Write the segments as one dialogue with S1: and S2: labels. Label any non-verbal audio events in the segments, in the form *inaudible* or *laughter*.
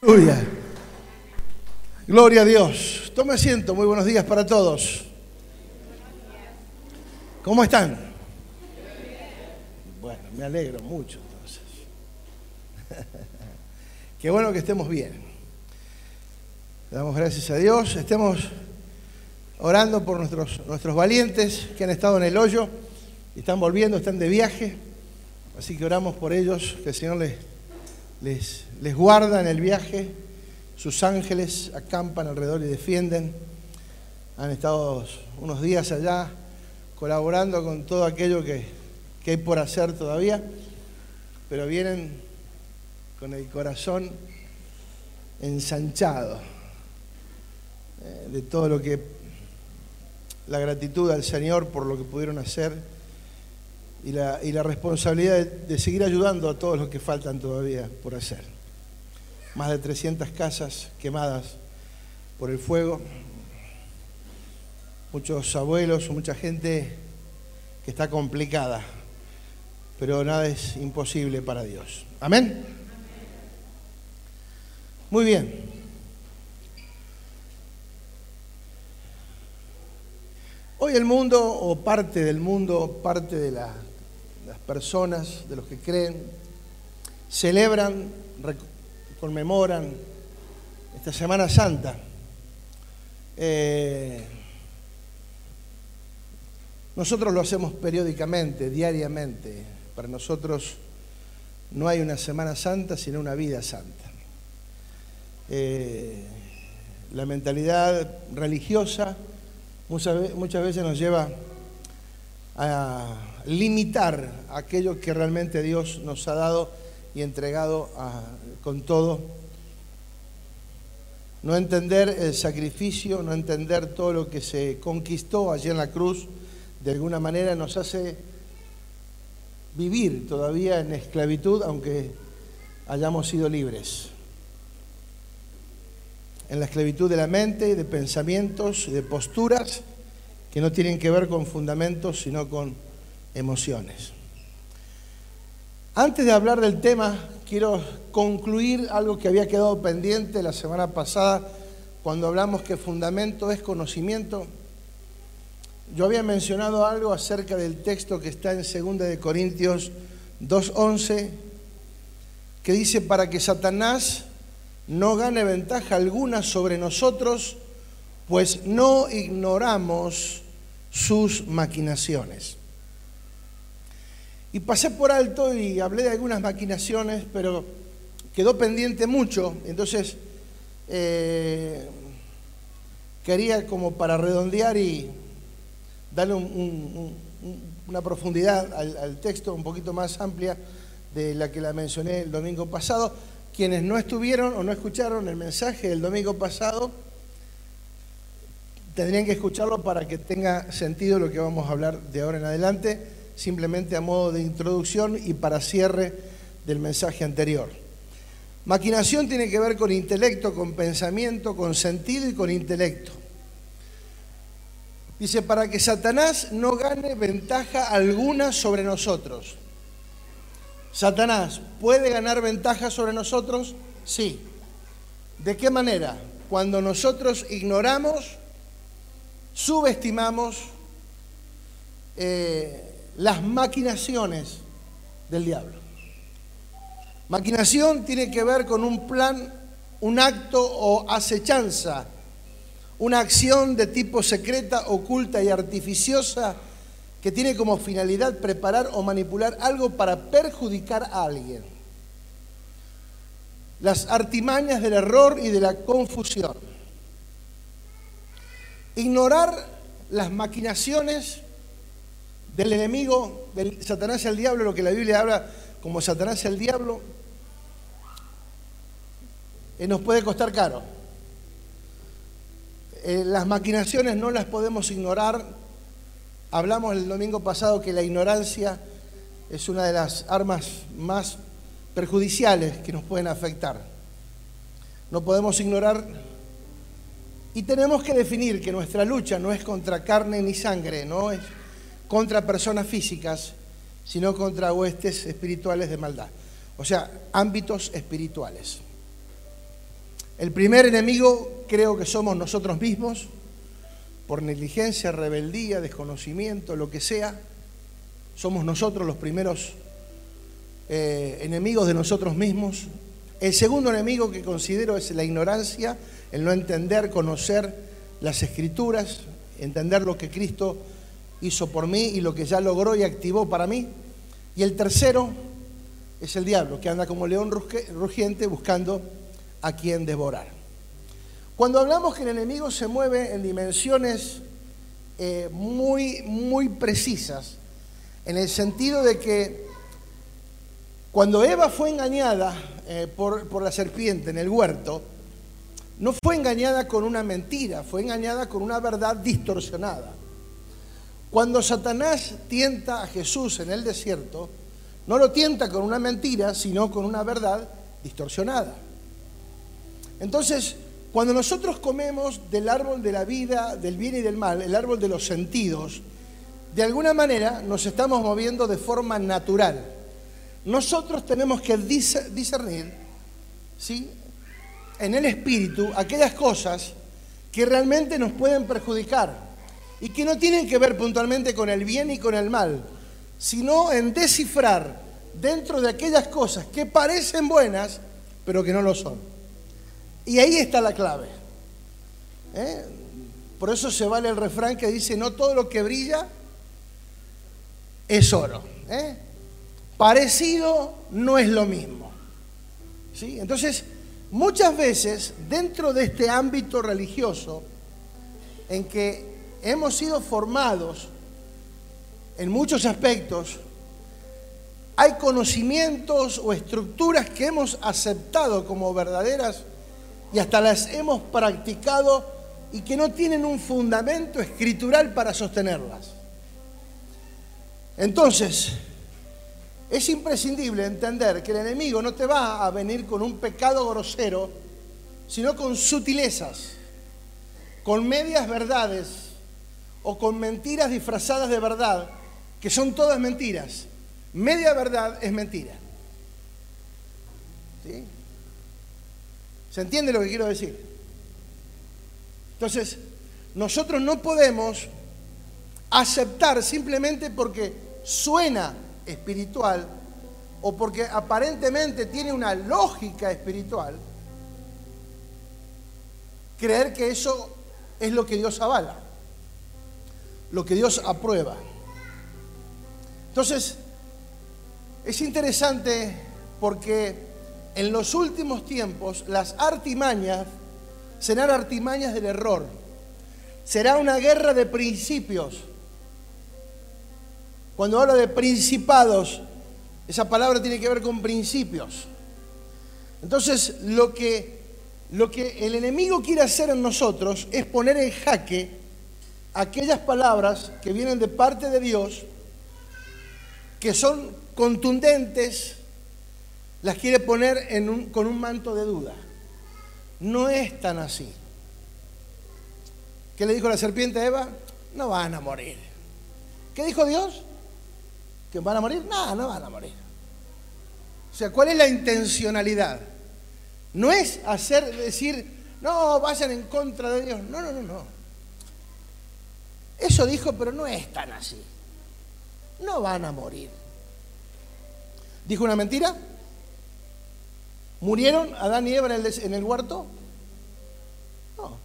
S1: Gloria. Gloria a Dios. Tome asiento. Muy buenos días para todos. ¿Cómo están? Bueno, me alegro mucho entonces. *laughs* Qué bueno que estemos bien. Damos gracias a Dios. Estemos orando por nuestros, nuestros valientes que han estado en el hoyo y están volviendo, están de viaje. Así que oramos por ellos, que el Señor les, les, les guarda en el viaje. Sus ángeles acampan alrededor y defienden. Han estado unos días allá colaborando con todo aquello que, que hay por hacer todavía, pero vienen con el corazón ensanchado eh, de todo lo que la gratitud al Señor por lo que pudieron hacer y la, y la responsabilidad de, de, seguir ayudando a todos los que faltan todavía por hacer. Más de 300 casas quemadas por el fuego, muchos abuelos, mucha gente que está complicada, pero nada es imposible para Dios. Amén. Muy bien. Hoy el mundo, o parte del mundo, parte de la, personas, de los que creen, celebran, conmemoran esta Semana Santa. Eh, nosotros lo hacemos periódicamente, diariamente. Para nosotros no hay una Semana Santa, sino una vida santa. Eh, la mentalidad religiosa muchas, muchas veces nos lleva a limitar aquello que realmente Dios nos ha dado y entregado a, con todo. No entender el sacrificio, no entender todo lo que se conquistó allí en la cruz, de alguna manera nos hace vivir todavía en esclavitud, aunque hayamos sido libres. En la esclavitud de la mente, de pensamientos, de posturas que no tienen que ver con fundamentos, sino con emociones. Antes de hablar del tema, quiero concluir algo que había quedado pendiente la semana pasada cuando hablamos que fundamento es conocimiento. Yo había mencionado algo acerca del texto que está en 2 de Corintios 2:11 que dice para que Satanás no gane ventaja alguna sobre nosotros, pues no ignoramos sus maquinaciones. Y pasé por alto y hablé de algunas maquinaciones, pero quedó pendiente mucho, entonces eh, quería como para redondear y darle un, un, un, una profundidad al, al texto un poquito más amplia de la que la mencioné el domingo pasado. Quienes no estuvieron o no escucharon el mensaje del domingo pasado, tendrían que escucharlo para que tenga sentido lo que vamos a hablar de ahora en adelante simplemente a modo de introducción y para cierre del mensaje anterior. Maquinación tiene que ver con intelecto, con pensamiento, con sentido y con intelecto. Dice, para que Satanás no gane ventaja alguna sobre nosotros. ¿Satanás puede ganar ventaja sobre nosotros? Sí. ¿De qué manera? Cuando nosotros ignoramos, subestimamos, eh, las maquinaciones del diablo. Maquinación tiene que ver con un plan, un acto o acechanza, una acción de tipo secreta, oculta y artificiosa que tiene como finalidad preparar o manipular algo para perjudicar a alguien. Las artimañas del error y de la confusión. Ignorar las maquinaciones del enemigo, del Satanás el diablo, lo que la Biblia habla como Satanás el diablo, eh, nos puede costar caro. Eh, las maquinaciones no las podemos ignorar. Hablamos el domingo pasado que la ignorancia es una de las armas más perjudiciales que nos pueden afectar. No podemos ignorar y tenemos que definir que nuestra lucha no es contra carne ni sangre, no es contra personas físicas, sino contra huestes espirituales de maldad. O sea, ámbitos espirituales. El primer enemigo creo que somos nosotros mismos, por negligencia, rebeldía, desconocimiento, lo que sea. Somos nosotros los primeros eh, enemigos de nosotros mismos. El segundo enemigo que considero es la ignorancia, el no entender, conocer las escrituras, entender lo que Cristo hizo por mí y lo que ya logró y activó para mí. Y el tercero es el diablo, que anda como león rugiente buscando a quien devorar. Cuando hablamos que el enemigo se mueve en dimensiones eh, muy, muy precisas, en el sentido de que cuando Eva fue engañada eh, por, por la serpiente en el huerto, no fue engañada con una mentira, fue engañada con una verdad distorsionada. Cuando Satanás tienta a Jesús en el desierto, no lo tienta con una mentira, sino con una verdad distorsionada. Entonces, cuando nosotros comemos del árbol de la vida, del bien y del mal, el árbol de los sentidos, de alguna manera nos estamos moviendo de forma natural. Nosotros tenemos que discernir, ¿sí? En el espíritu aquellas cosas que realmente nos pueden perjudicar y que no tienen que ver puntualmente con el bien y con el mal, sino en descifrar dentro de aquellas cosas que parecen buenas, pero que no lo son. Y ahí está la clave. ¿eh? Por eso se vale el refrán que dice, no todo lo que brilla es oro. ¿eh? Parecido no es lo mismo. ¿sí? Entonces, muchas veces dentro de este ámbito religioso, en que hemos sido formados en muchos aspectos, hay conocimientos o estructuras que hemos aceptado como verdaderas y hasta las hemos practicado y que no tienen un fundamento escritural para sostenerlas. Entonces, es imprescindible entender que el enemigo no te va a venir con un pecado grosero, sino con sutilezas, con medias verdades o con mentiras disfrazadas de verdad, que son todas mentiras. Media verdad es mentira. ¿Sí? ¿Se entiende lo que quiero decir? Entonces, nosotros no podemos aceptar simplemente porque suena espiritual o porque aparentemente tiene una lógica espiritual, creer que eso es lo que Dios avala lo que Dios aprueba. Entonces, es interesante porque en los últimos tiempos las artimañas serán artimañas del error. Será una guerra de principios. Cuando habla de principados, esa palabra tiene que ver con principios. Entonces, lo que, lo que el enemigo quiere hacer en nosotros es poner en jaque aquellas palabras que vienen de parte de Dios, que son contundentes, las quiere poner con un manto de duda. No es tan así. ¿Qué le dijo la serpiente a Eva? No van a morir. ¿Qué dijo Dios? ¿Que van a morir? No, no van a morir. O sea, ¿cuál es la intencionalidad? No es hacer, decir, no, vayan en contra de Dios. No, no, no, no. Eso dijo, pero no es tan así. No van a morir. ¿Dijo una mentira? ¿Murieron Adán y Eva en el, huerto? No.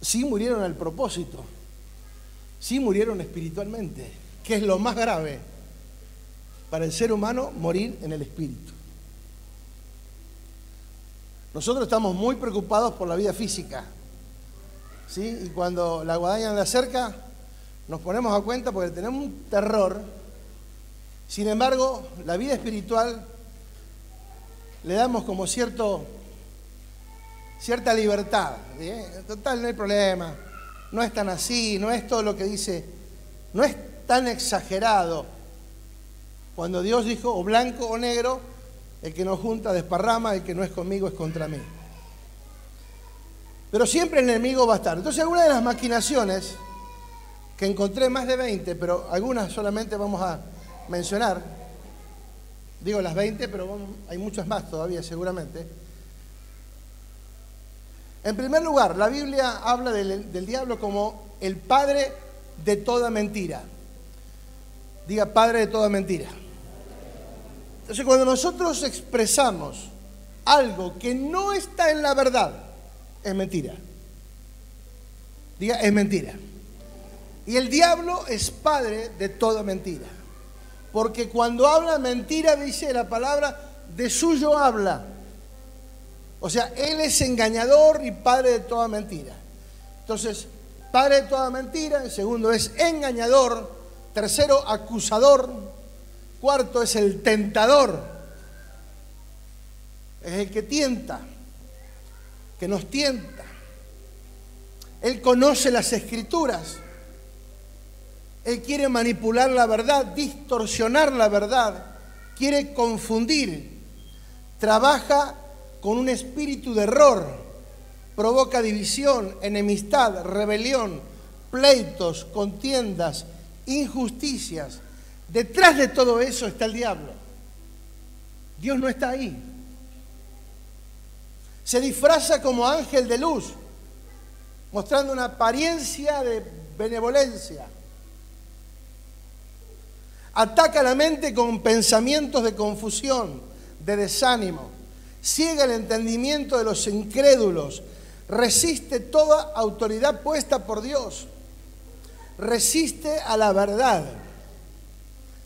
S1: Sí murieron al propósito. Sí murieron espiritualmente, que es lo más grave para el ser humano morir en el espíritu. Nosotros estamos muy preocupados por la vida física, ¿sí? Y cuando la guadaña anda cerca, nos ponemos a cuenta porque tenemos un terror. Sin embargo, la vida espiritual le damos como cierto, cierta libertad. Total, no hay problema. No es tan así, no es todo lo que dice, no es tan exagerado. Cuando Dios dijo o blanco o negro, el que nos junta desparrama, el que no es conmigo es contra mí. Pero siempre el enemigo va a estar. Entonces, algunas de las maquinaciones, que encontré más de 20, pero algunas solamente vamos a mencionar, digo las 20, pero hay muchas más todavía seguramente, En primer lugar, la Biblia habla del, del diablo como el padre de toda mentira. Diga padre de toda mentira. Entonces, cuando nosotros expresamos algo que no está en la verdad, es mentira. Diga, es mentira. Y el diablo es padre de toda mentira. Porque cuando habla mentira, dice la palabra, de suyo habla. O sea, él es engañador y padre de toda mentira. Entonces, padre de toda mentira, el segundo es engañador, tercero acusador, cuarto es el tentador, es el que tienta, que nos tienta. Él conoce las escrituras. Él quiere manipular la verdad, distorsionar la verdad, quiere confundir. Trabaja con un espíritu de error, provoca división, enemistad, rebelión, pleitos, contiendas, injusticias. Detrás de todo eso está el diablo. Dios no está ahí. Se disfraza como ángel de luz, mostrando una apariencia de benevolencia. Ataca la mente con pensamientos de confusión, de desánimo. Ciega el entendimiento de los incrédulos. Resiste toda autoridad puesta por Dios. Resiste a la verdad.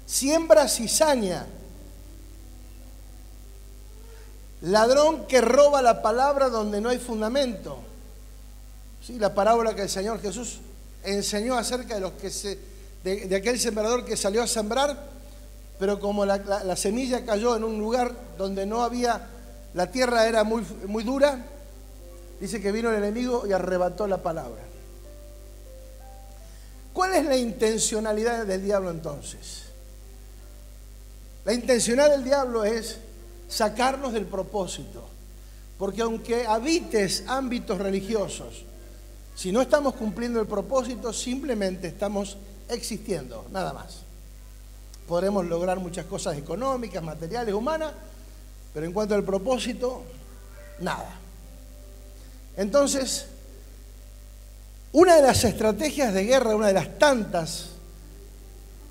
S1: Siembra cizaña. Ladrón que roba la palabra donde no hay fundamento. Sí, la parábola que el Señor Jesús enseñó acerca de los que de, aquel sembrador que salió a sembrar, pero como la, semilla cayó en un lugar donde no había, la tierra era muy, muy dura, dice que vino el enemigo y arrebató la palabra. ¿Cuál es la intencionalidad del diablo entonces? La intencionalidad del diablo es sacarnos del propósito. Porque aunque habites ámbitos religiosos, si no estamos cumpliendo el propósito, simplemente estamos existiendo, nada más. Podremos lograr muchas cosas económicas, materiales, humanas, pero en cuanto al propósito, nada. Entonces, una de las estrategias de guerra, una de las tantas,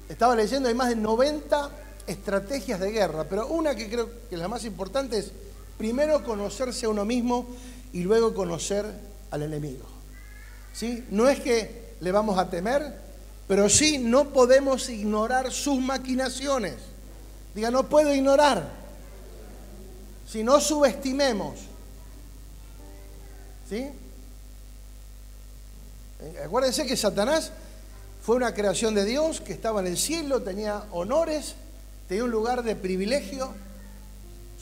S1: estaba leyendo, hay más de 90 estrategias de guerra, pero una que creo que es la más importante es primero conocerse a uno mismo y luego conocer al enemigo. ¿Sí? No es que le vamos a temer, pero sí no podemos ignorar sus maquinaciones. Diga, no puedo ignorar. Si no subestimemos. ¿Sí? Eh, acuérdense que Satanás fue una creación de Dios que estaba en el cielo, tenía honores, tenía un lugar de privilegio.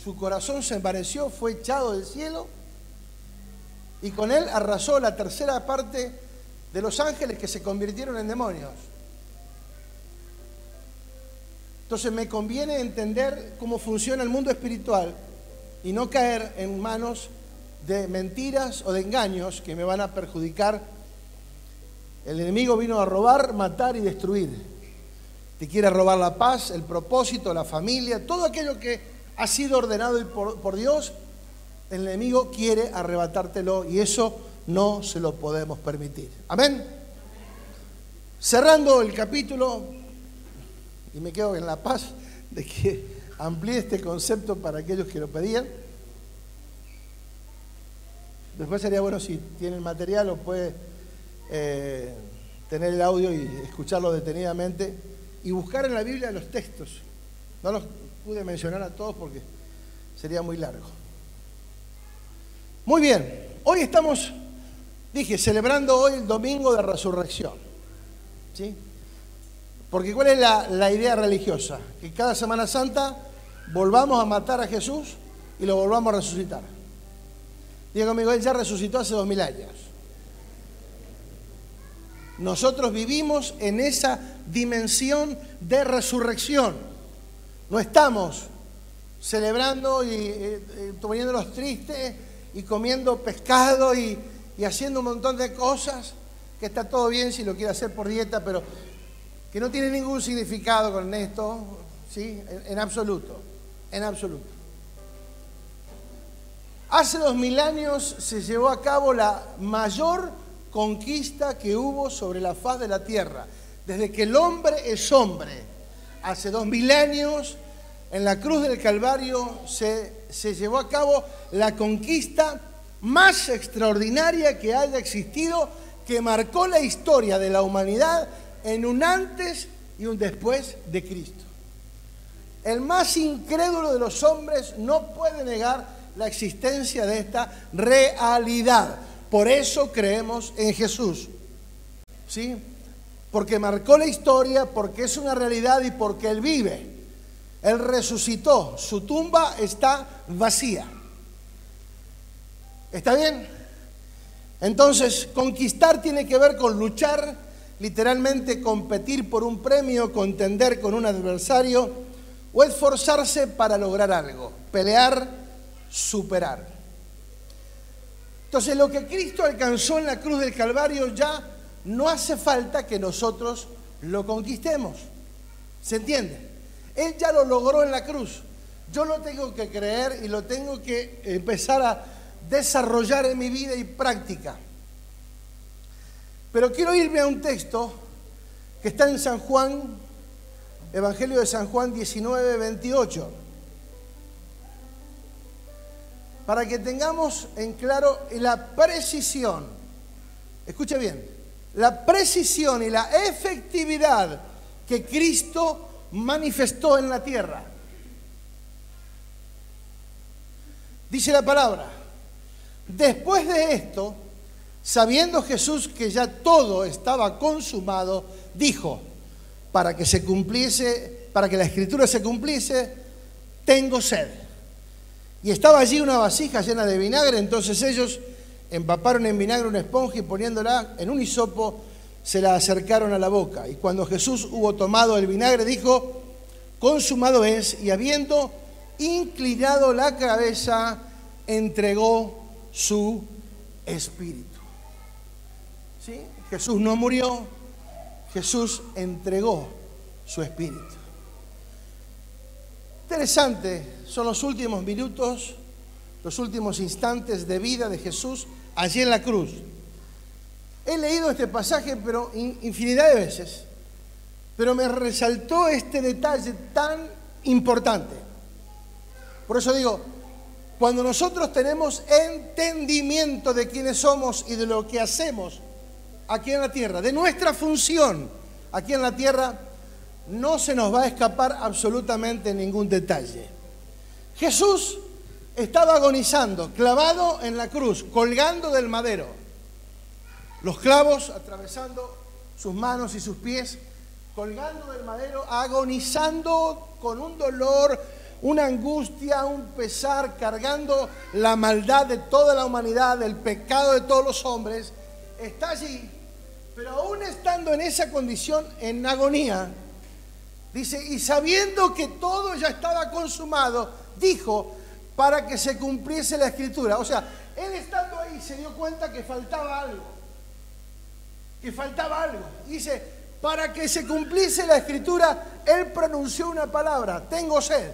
S1: Su corazón se envaneció, fue echado del cielo y con él arrasó la tercera parte de los ángeles que se convirtieron en demonios. Entonces me conviene entender cómo funciona el mundo espiritual y no caer en manos de mentiras o de engaños que me van a perjudicar. El enemigo vino a robar, matar y destruir. Te quiere robar la paz, el propósito, la familia, todo aquello que ha sido ordenado por, Dios, el enemigo quiere arrebatártelo y eso no se lo podemos permitir. Amén. Cerrando el capítulo, y me quedo en la paz de que amplíe este concepto para aquellos que lo pedían. Después sería bueno si tiene el material o puede eh, tener el audio y escucharlo detenidamente y buscar en la Biblia los textos. No los pude mencionar a todos porque sería muy largo. Muy bien, hoy estamos Dije, celebrando hoy el domingo de resurrección. ¿Sí? Porque ¿cuál es la, idea religiosa? Que cada Semana Santa volvamos a matar a Jesús y lo volvamos a resucitar. Diga conmigo, Él ya resucitó hace dos mil años. Nosotros vivimos en esa dimensión de resurrección. No estamos celebrando y, eh, eh, tristes y comiendo pescado y, y haciendo un montón de cosas, que está todo bien si lo quiere hacer por dieta, pero que no tiene ningún significado con esto, ¿sí? En, absoluto, en absoluto. Hace dos mil años se llevó a cabo la mayor conquista que hubo sobre la faz de la tierra. Desde que el hombre es hombre, hace dos mil años, en la cruz del Calvario se, se llevó a cabo la conquista más extraordinaria que haya existido, que marcó la historia de la humanidad en un antes y un después de Cristo. El más incrédulo de los hombres no puede negar la existencia de esta realidad. Por eso creemos en Jesús. ¿Sí? Porque marcó la historia, porque es una realidad y porque Él vive. Él resucitó. Su tumba está vacía. ¿Está bien? Entonces, conquistar tiene que ver con luchar, literalmente competir por un premio, contender con un adversario o esforzarse para lograr algo, pelear, superar. Entonces, lo que Cristo alcanzó en la cruz del Calvario ya no hace falta que nosotros lo conquistemos. ¿Se entiende? Él ya lo logró en la cruz. Yo lo tengo que creer y lo tengo que empezar a desarrollar en mi vida y práctica. Pero quiero irme a un texto que está en San Juan, Evangelio de San Juan 19, 28, para que tengamos en claro la precisión, escuche bien, la precisión y la efectividad que Cristo manifestó en la tierra. Dice la palabra, Después de esto, sabiendo Jesús que ya todo estaba consumado, dijo, para que se cumpliese, para que la escritura se cumpliese, tengo sed. Y estaba allí una vasija llena de vinagre, entonces ellos empaparon en vinagre una esponja y poniéndola en un hisopo, se la acercaron a la boca. Y cuando Jesús hubo tomado el vinagre, dijo, consumado es, y habiendo inclinado la cabeza, entregó su espíritu. ¿Sí? Jesús no murió, Jesús entregó su espíritu. Interesante, son los últimos minutos, los últimos instantes de vida de Jesús allí en la cruz. He leído este pasaje, pero infinidad de veces, pero me resaltó este detalle tan importante. Por eso digo, cuando nosotros tenemos entendimiento de quiénes somos y de lo que hacemos aquí en la tierra, de nuestra función aquí en la tierra, no se nos va a escapar absolutamente ningún detalle. Jesús estaba agonizando, clavado en la cruz, colgando del madero. Los clavos atravesando sus manos y sus pies, colgando del madero, agonizando con un dolor una angustia, un pesar, cargando la maldad de toda la humanidad, el pecado de todos los hombres, está allí, pero aún estando en esa condición, en agonía, dice, y sabiendo que todo ya estaba consumado, dijo, para que se cumpliese la escritura. O sea, él estando ahí se dio cuenta que faltaba algo, que faltaba algo. Dice, para que se cumpliese la escritura, él pronunció una palabra, tengo sed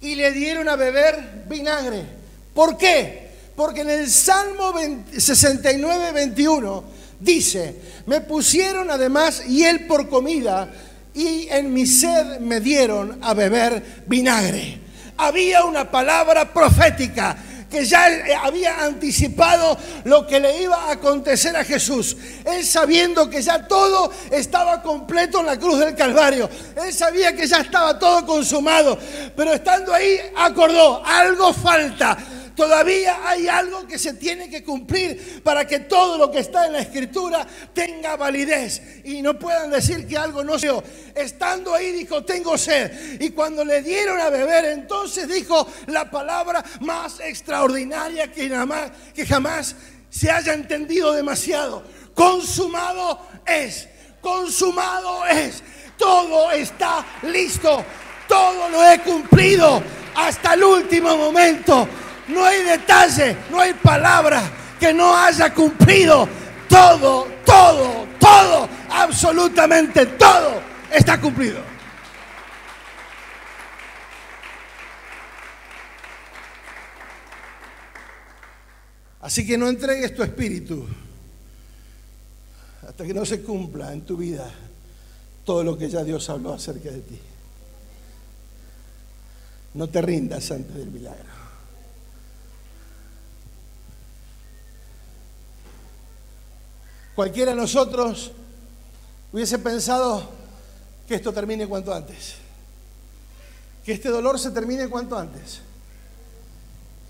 S1: y le dieron a beber vinagre. ¿Por qué? Porque en el Salmo 69, 21 dice, me pusieron además hiel por comida y en mi sed me dieron a beber vinagre. Había una palabra profética que ya había anticipado lo que le iba a acontecer a Jesús. Él sabiendo que ya todo estaba completo en la cruz del Calvario. Él sabía que ya estaba todo consumado. Pero estando ahí acordó, algo falta Todavía hay algo que se tiene que cumplir para que todo lo que está en la escritura tenga validez y no puedan decir que algo no se Estando ahí dijo, tengo sed. Y cuando le dieron a beber, entonces dijo la palabra más extraordinaria que jamás, que jamás se haya entendido demasiado. Consumado es, consumado es. Todo está listo, todo lo he cumplido hasta el último momento. No hay detalle, no hay palabra que no haya cumplido. Todo, todo, todo, absolutamente todo está cumplido. Así que no entregues tu espíritu hasta que no se cumpla en tu vida todo lo que ya Dios habló acerca de ti. No te rindas antes del milagro. Cualquiera de nosotros hubiese pensado que esto termine cuanto antes. Que este dolor se termine cuanto antes.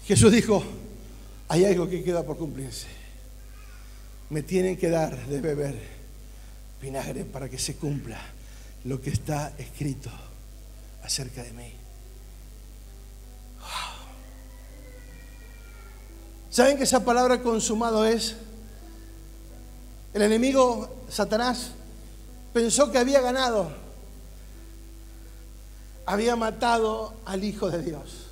S1: Jesús dijo, hay algo que queda por cumplirse. Me tienen que dar de beber vinagre para que se cumpla lo que está escrito acerca de mí. ¿Saben que esa palabra consumado es? El enemigo, Satanás, pensó que había ganado. Había matado al Hijo de Dios.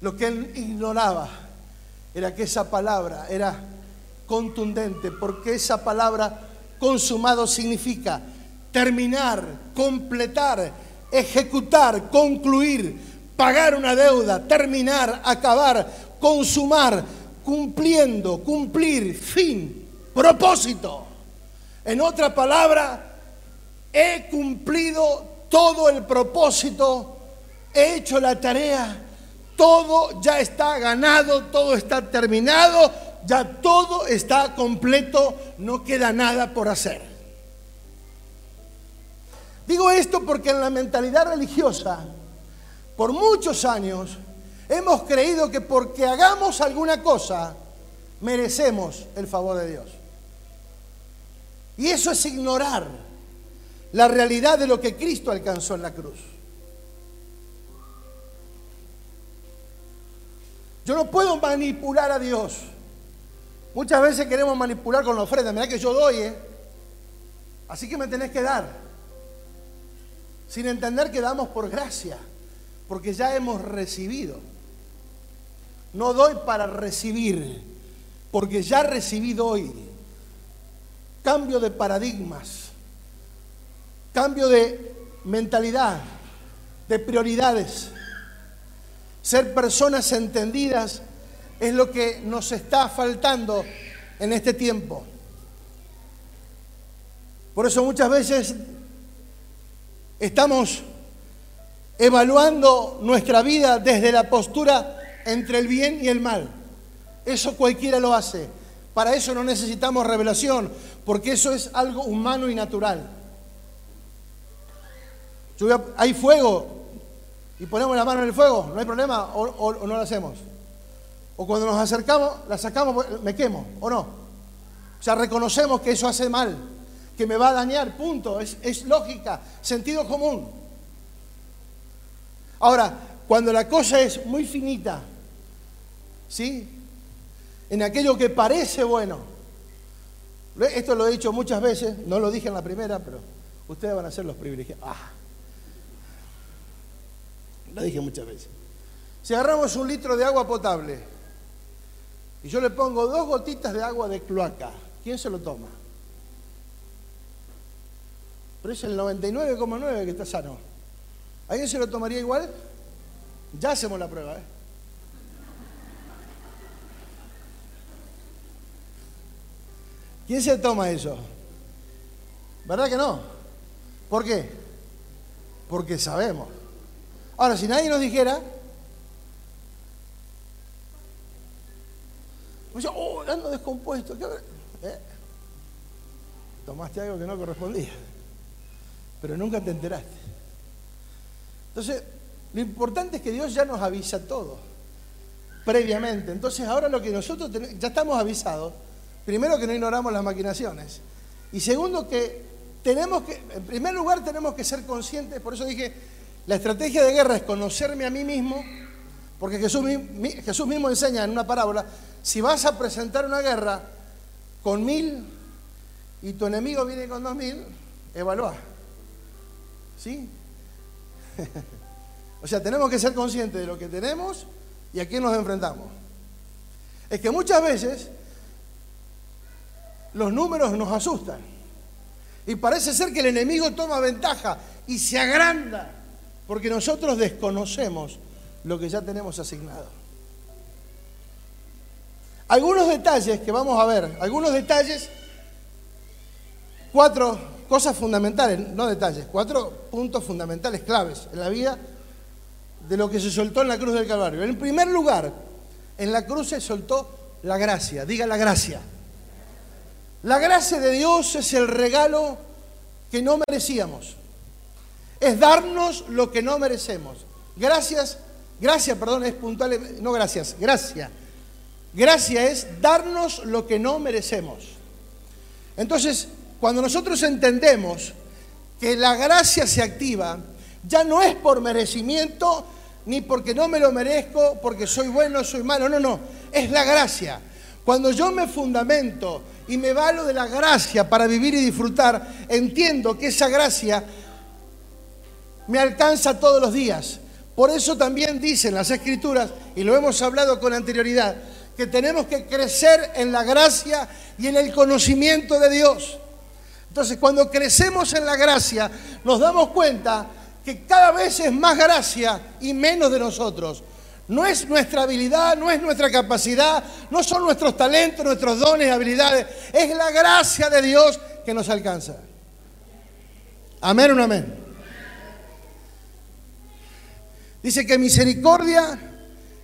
S1: Lo que él ignoraba era que esa palabra era contundente, porque esa palabra consumado significa terminar, completar, ejecutar, concluir, pagar una deuda, terminar, acabar, consumar, cumpliendo, cumplir, fin, propósito. En otra palabra, he cumplido todo el propósito, he hecho la tarea, todo ya está ganado, todo está terminado, ya todo está completo, no queda nada por hacer. Digo esto porque en la mentalidad religiosa, por muchos años hemos creído que porque hagamos alguna cosa merecemos el favor de Dios. Y eso es ignorar la realidad de lo que Cristo alcanzó en la cruz. Yo no puedo manipular a Dios. Muchas veces queremos manipular con la ofrenda. Mirá que yo doy, ¿eh? Así que me tenés que dar. Sin entender que damos por gracia porque ya hemos recibido. No doy para recibir, porque ya recibí doy. Cambio de paradigmas, cambio de mentalidad, de prioridades. Ser personas entendidas es lo que nos está faltando en este tiempo. Por eso muchas veces estamos evaluando nuestra vida desde la postura entre el bien y el mal. Eso cualquiera lo hace. Para eso no necesitamos revelación, porque eso es algo humano y natural. hay fuego y ponemos la mano en el fuego, no hay problema, o, no lo hacemos. O cuando nos acercamos, la sacamos, me quemo, o no. O sea, reconocemos que eso hace mal, que me va a dañar, punto. Es, es lógica, sentido común. Ahora, cuando la cosa es muy finita, ¿sí? En aquello que parece bueno. Esto lo he dicho muchas veces, no lo dije en la primera, pero ustedes van a ser los privilegiados. Ah. Lo dije muchas veces. Si agarramos un litro de agua potable y yo le pongo dos gotitas de agua de cloaca, ¿quién se lo toma? Pero es el 99,9 que está sano. ¿Alguien se lo tomaría igual? Ya hacemos la prueba, ¿eh? ¿Quién se toma eso? ¿Verdad que no? ¿Por qué? Porque sabemos. Ahora, si nadie nos dijera, pues oh, ando descompuesto. ¿Eh? Tomaste algo que no correspondía, pero nunca te enteraste. Entonces, lo importante es que Dios ya nos avisa todo previamente. Entonces, ahora lo que nosotros ya estamos avisados, primero que no ignoramos las maquinaciones, y segundo que tenemos que, en primer lugar, tenemos que ser conscientes, por eso dije, la estrategia de guerra es conocerme a mí mismo, porque Jesús, Jesús mismo enseña en una parábola, si vas a presentar una guerra con mil y tu enemigo viene con dos mil, evalúa. ¿Sí? *laughs* o sea, tenemos que ser conscientes de lo que tenemos y a quién nos enfrentamos. Es que muchas veces los números nos asustan. Y parece ser que el enemigo toma ventaja y se agranda porque nosotros desconocemos lo que ya tenemos asignado. Algunos detalles que vamos a ver, algunos detalles, cuatro cosas fundamentales, no detalles, cuatro puntos fundamentales claves en la vida de lo que se soltó en la cruz del Calvario. En primer lugar, en la cruz se soltó la gracia, diga la gracia. La gracia de Dios es el regalo que no merecíamos. Es darnos lo que no merecemos. Gracias, gracia, perdón, es puntual, no gracias, gracia. Gracia es darnos lo que no merecemos. Entonces, cuando nosotros entendemos que la gracia se activa, ya no es por merecimiento, ni porque no me lo merezco, porque soy bueno, soy malo, no, no, es la gracia. Cuando yo me fundamento y me valo de la gracia para vivir y disfrutar, entiendo que esa gracia me alcanza todos los días. Por eso también dicen las escrituras, y lo hemos hablado con anterioridad, que tenemos que crecer en la gracia y en el conocimiento de Dios. Entonces, cuando crecemos en la gracia, nos damos cuenta que cada vez es más gracia y menos de nosotros. No es nuestra habilidad, no es nuestra capacidad, no son nuestros talentos, nuestros dones, habilidades. Es la gracia de Dios que nos alcanza. Amén no amén. Dice que misericordia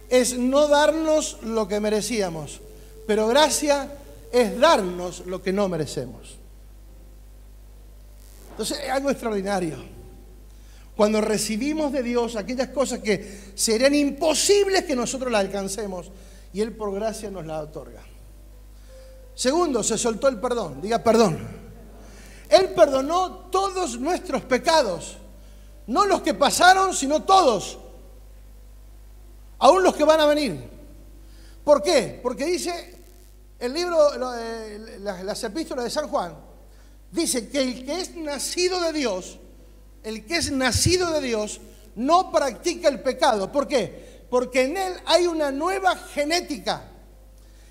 S1: es no darnos lo que merecíamos, pero gracia es darnos lo que no merecemos. Entonces es algo extraordinario. Cuando recibimos de Dios aquellas cosas que serían imposibles que nosotros las alcancemos y Él por gracia nos las otorga. Segundo, se soltó el perdón. Diga perdón. Él perdonó todos nuestros pecados. No los que pasaron, sino todos. Aún los que van a venir. ¿Por qué? Porque dice el libro, eh, las epístolas de San Juan, dice que el que es nacido de Dios, el que es nacido de Dios no practica el pecado. ¿Por qué? Porque en él hay una nueva genética.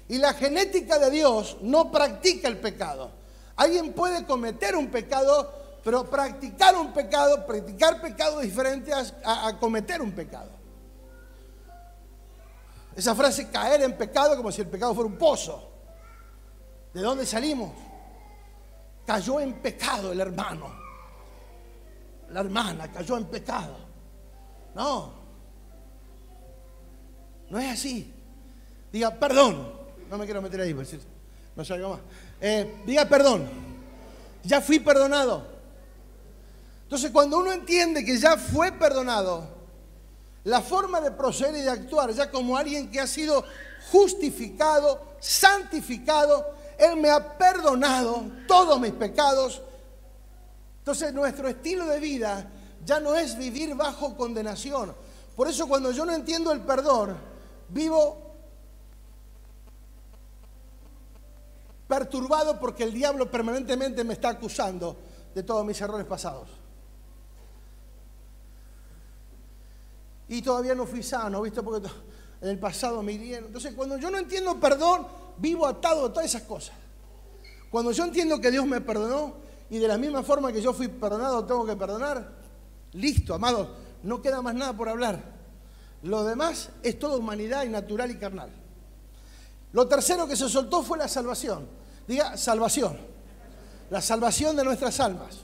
S1: Y la genética de Dios no practica el pecado. Alguien puede cometer un pecado, pero practicar un pecado, practicar pecado diferente a, a cometer un pecado. Esa frase caer en pecado como si el pecado fuera un pozo. ¿De dónde salimos? Cayó en pecado el hermano la hermana cayó en pecado. No, no es así. Diga, perdón. No me quiero meter ahí, pues, no salgo más. Eh, diga, perdón. Ya fui perdonado. Entonces, cuando uno entiende que ya fue perdonado, la forma de proceder y de actuar, ya como alguien que ha sido justificado, santificado, Él me ha perdonado todos mis pecados, entonces nuestro estilo de vida ya no es vivir bajo condenación. Por eso cuando yo no entiendo el perdón, vivo perturbado porque el diablo permanentemente me está acusando de todos mis errores pasados. Y todavía no fui sano, ¿viste? Porque en el pasado me hirieron. Entonces, cuando yo no entiendo perdón, vivo atado a todas esas cosas. Cuando yo entiendo que Dios me perdonó, y de la misma forma que yo fui perdonado, tengo que perdonar. Listo, amado, no queda más nada por hablar. Lo demás es toda humanidad y natural y carnal. Lo tercero que se soltó fue la salvación. Diga, salvación. La salvación de nuestras almas.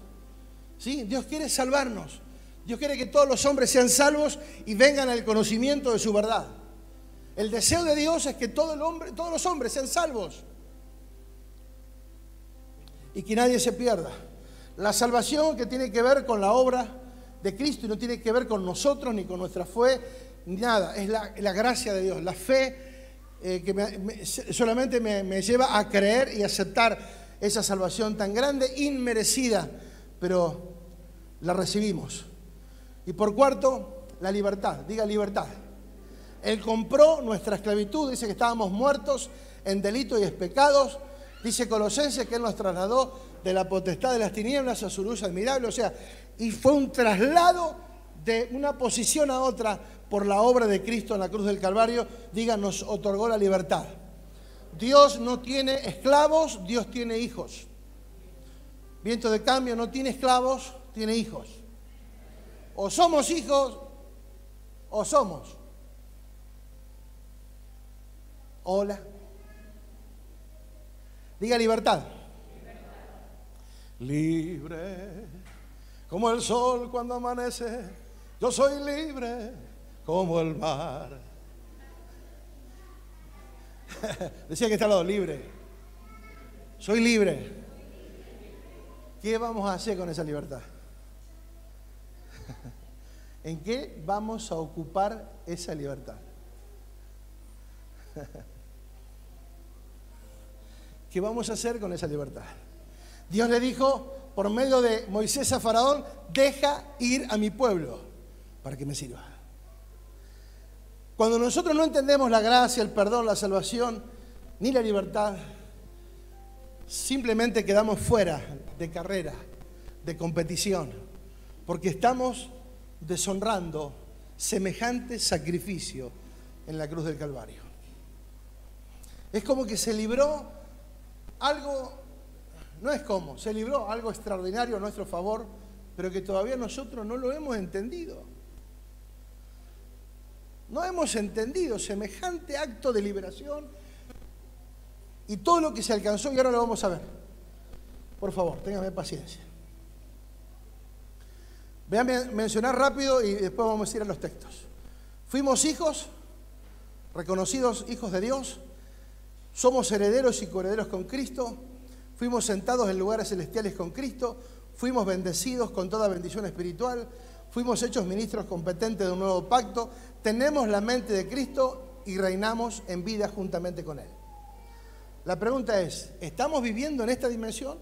S1: ¿Sí? Dios quiere salvarnos. Dios quiere que todos los hombres sean salvos y vengan al conocimiento de su verdad. El deseo de Dios es que todo el hombre, todos los hombres sean salvos y que nadie se pierda. La salvación que tiene que ver con la obra de Cristo y no tiene que ver con nosotros ni con nuestra fe, nada. Es la, gracia de Dios, la fe eh, que solamente me, me lleva a creer y aceptar esa salvación tan grande, inmerecida, pero la recibimos. Y por cuarto, la libertad. Diga libertad. Él compró nuestra esclavitud, dice que estábamos muertos en delitos y pecados, Dice Colosenses que Él nos trasladó de la potestad de las tinieblas a su luz admirable. O sea, y fue un traslado de una posición a otra por la obra de Cristo en la cruz del Calvario. Diga, nos otorgó la libertad. Dios no tiene esclavos, Dios tiene hijos. Viento de cambio no tiene esclavos, tiene hijos. O somos hijos o somos. Hola. Diga libertad. Libre, como el sol cuando amanece, yo soy libre como el mar. *laughs* Decía que está al lado, libre. Soy libre. ¿Qué vamos a hacer con esa libertad? *laughs* ¿En qué vamos a ocupar esa libertad? *laughs* ¿Qué vamos a hacer con esa libertad? Dios le dijo por medio de Moisés a Faraón, deja ir a mi pueblo para que me sirva. Cuando nosotros no entendemos la gracia, el perdón, la salvación, ni la libertad, simplemente quedamos fuera de carrera, de competición, porque estamos deshonrando semejante sacrificio en la cruz del Calvario. Es como que se libró algo, no es como, se libró algo extraordinario a nuestro favor, pero que todavía nosotros no lo hemos entendido. No hemos entendido semejante acto de liberación y todo lo que se alcanzó y ahora lo vamos a ver. Por favor, téngame paciencia. Voy mencionar rápido y después vamos a ir a los textos. Fuimos hijos, reconocidos hijos de Dios, somos herederos y coherederos con Cristo, fuimos sentados en lugares celestiales con Cristo, fuimos bendecidos con toda bendición espiritual, fuimos hechos ministros competentes de un nuevo pacto, tenemos la mente de Cristo y reinamos en vida juntamente con Él. La pregunta es, ¿estamos viviendo en esta dimensión?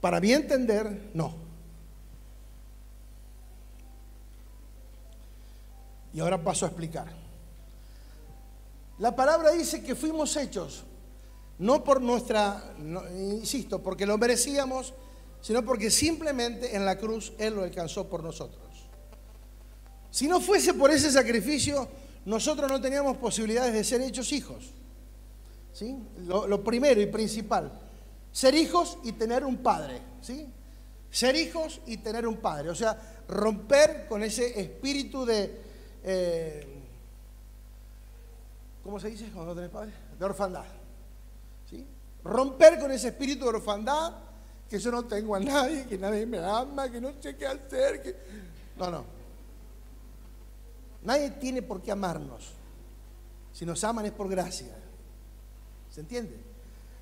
S1: Para mi entender, no. Y ahora paso a explicar. La palabra dice que fuimos hechos, no por nuestra, insisto, porque lo merecíamos, sino porque simplemente en la cruz Él lo alcanzó por nosotros. Si no fuese por ese sacrificio, nosotros no teníamos posibilidades de ser hechos hijos. ¿sí? Lo, primero y principal, ser hijos y tener un padre. ¿sí? Ser hijos y tener un padre. O sea, romper con ese espíritu de, eh, ¿cómo se dice cuando no tenés padre? De orfandad. ¿sí? Romper con ese espíritu de orfandad, que yo no tengo a nadie, que nadie me ama, que no sé qué hacer. Que... No, no. Nadie tiene por qué amarnos. Si nos aman es por gracia. ¿Se entiende?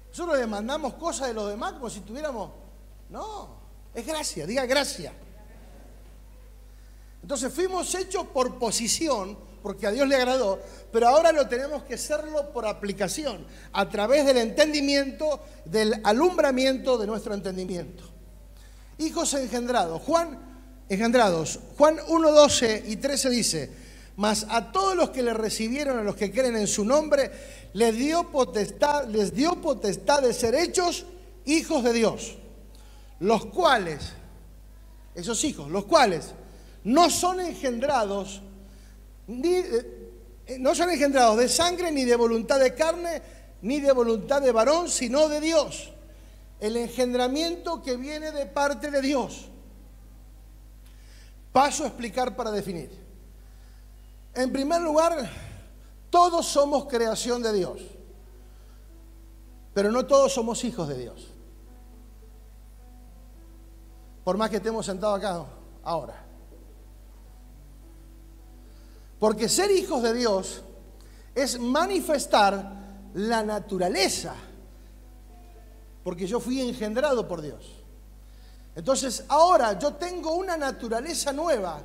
S1: Nosotros demandamos cosas de los demás como si tuviéramos... No, es gracia, diga gracia. Entonces fuimos hechos por posición, porque a Dios le agradó, pero ahora lo tenemos que hacerlo por aplicación, a través del entendimiento, del alumbramiento de nuestro entendimiento. Hijos engendrados, Juan, engendrados, Juan 1, 12 y 13 dice, mas a todos los que le recibieron, a los que creen en su nombre, les dio potestad, les dio potestad de ser hechos hijos de Dios, los cuales, esos hijos, los cuales no son engendrados eh, eh, no son engendrados de sangre ni de voluntad de carne ni de voluntad de varón, sino de Dios. El engendramiento que viene de parte de Dios. Paso a explicar para definir. En primer lugar, todos somos creación de Dios, pero no todos somos hijos de Dios. Por más que estemos sentados acá ahora. Porque ser hijos de Dios es manifestar la naturaleza. Porque yo fui engendrado por Dios. Entonces ahora yo tengo una naturaleza nueva,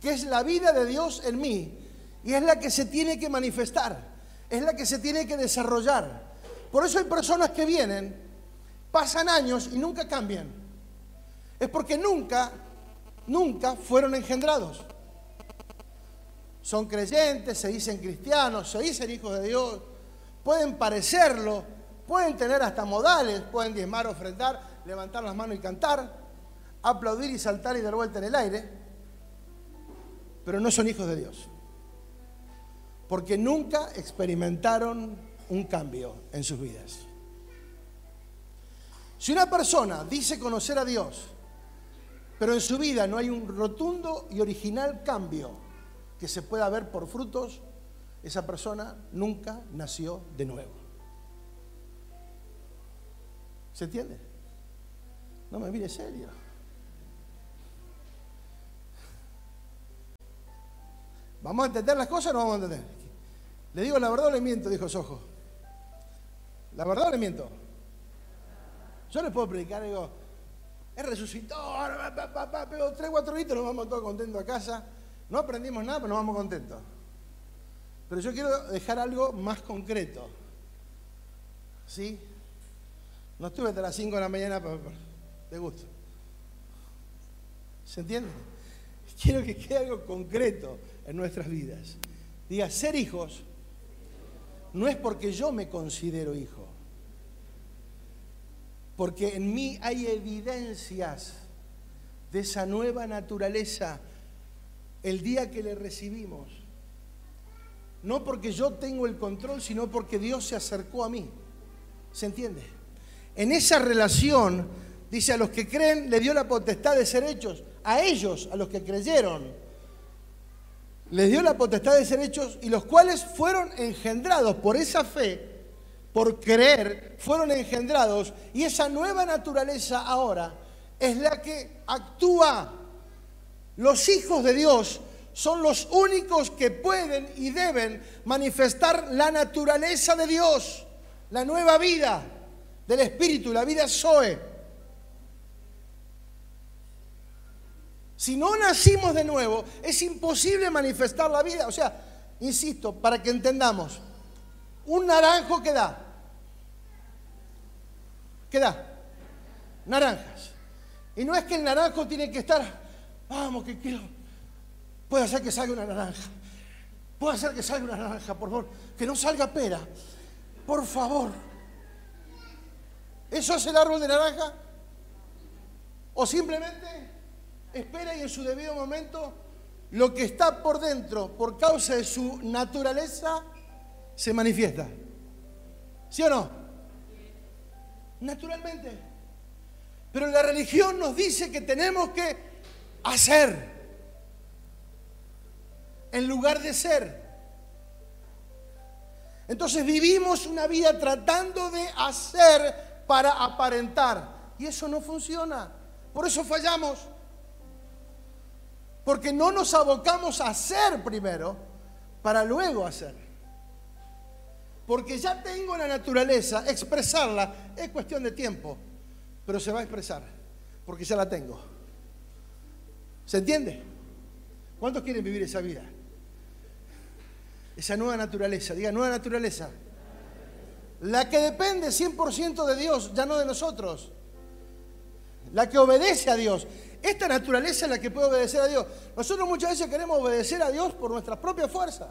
S1: que es la vida de Dios en mí. Y es la que se tiene que manifestar. Es la que se tiene que desarrollar. Por eso hay personas que vienen, pasan años y nunca cambian. Es porque nunca, nunca fueron engendrados son creyentes, se dicen cristianos, se dicen hijos de Dios, pueden parecerlo, pueden tener hasta modales, pueden diezmar, ofrendar, levantar las manos y cantar, aplaudir y saltar y dar vuelta en el aire, pero no son hijos de Dios, porque nunca experimentaron un cambio en sus vidas. Si una persona dice conocer a Dios, pero en su vida no hay un rotundo y original cambio, que se pueda ver por frutos, esa persona nunca nació de nuevo. ¿Se entiende? No me mire serio. ¿Vamos a entender las cosas o no vamos a entender? Le digo la verdad o le miento, dijo Sojo. ¿La verdad o le miento? Yo les puedo predicar, digo, es resucitó, pero tres, cuatro litros nos vamos todos contentos a casa. No aprendimos nada, pero nos vamos contentos. Pero yo quiero dejar algo más concreto. ¿Sí? No estuve hasta las 5 de la mañana de gusto. ¿Se entiende? Quiero que quede algo concreto en nuestras vidas. Diga, ser hijos no es porque yo me considero hijo, porque en mí hay evidencias de esa nueva naturaleza el día que le recibimos. No porque yo tengo el control, sino porque Dios se acercó a mí. ¿Se entiende? En esa relación, dice, a los que creen le dio la potestad de ser hechos, a ellos, a los que creyeron les dio la potestad de ser hechos y los cuales fueron engendrados por esa fe, por creer, fueron engendrados y esa nueva naturaleza ahora es la que actúa. Los hijos de Dios son los únicos que pueden y deben manifestar la naturaleza de Dios, la nueva vida del Espíritu, la vida Zoe. Si no nacimos de nuevo, es imposible manifestar la vida. O sea, insisto, para que entendamos, un naranjo que da. ¿Qué da? Naranjas. Y no es que el naranjo tiene que estar, vamos, que quiero. Puede hacer que salga una naranja. Puede hacer que salga una naranja, por favor. Que no salga pera. Por favor. ¿Eso es el árbol de naranja? ¿O simplemente espera y en su debido momento lo que está por dentro, por causa de su naturaleza, se manifiesta. ¿Sí o no? Naturalmente. Pero la religión nos dice que tenemos que hacer en lugar de ser. Entonces vivimos una vida tratando de hacer para aparentar. Y eso no funciona. Por eso fallamos. Porque no nos abocamos a hacer primero para luego hacer. Porque ya tengo la naturaleza, expresarla es cuestión de tiempo, pero se va a expresar, porque ya la tengo. ¿Se entiende? ¿Cuántos quieren vivir esa vida? Esa nueva naturaleza, diga nueva naturaleza. La que depende 100% de Dios, ya no de nosotros. La que obedece a Dios. Esta naturaleza es la que puede obedecer a Dios. Nosotros muchas veces queremos obedecer a Dios por nuestra propia fuerza.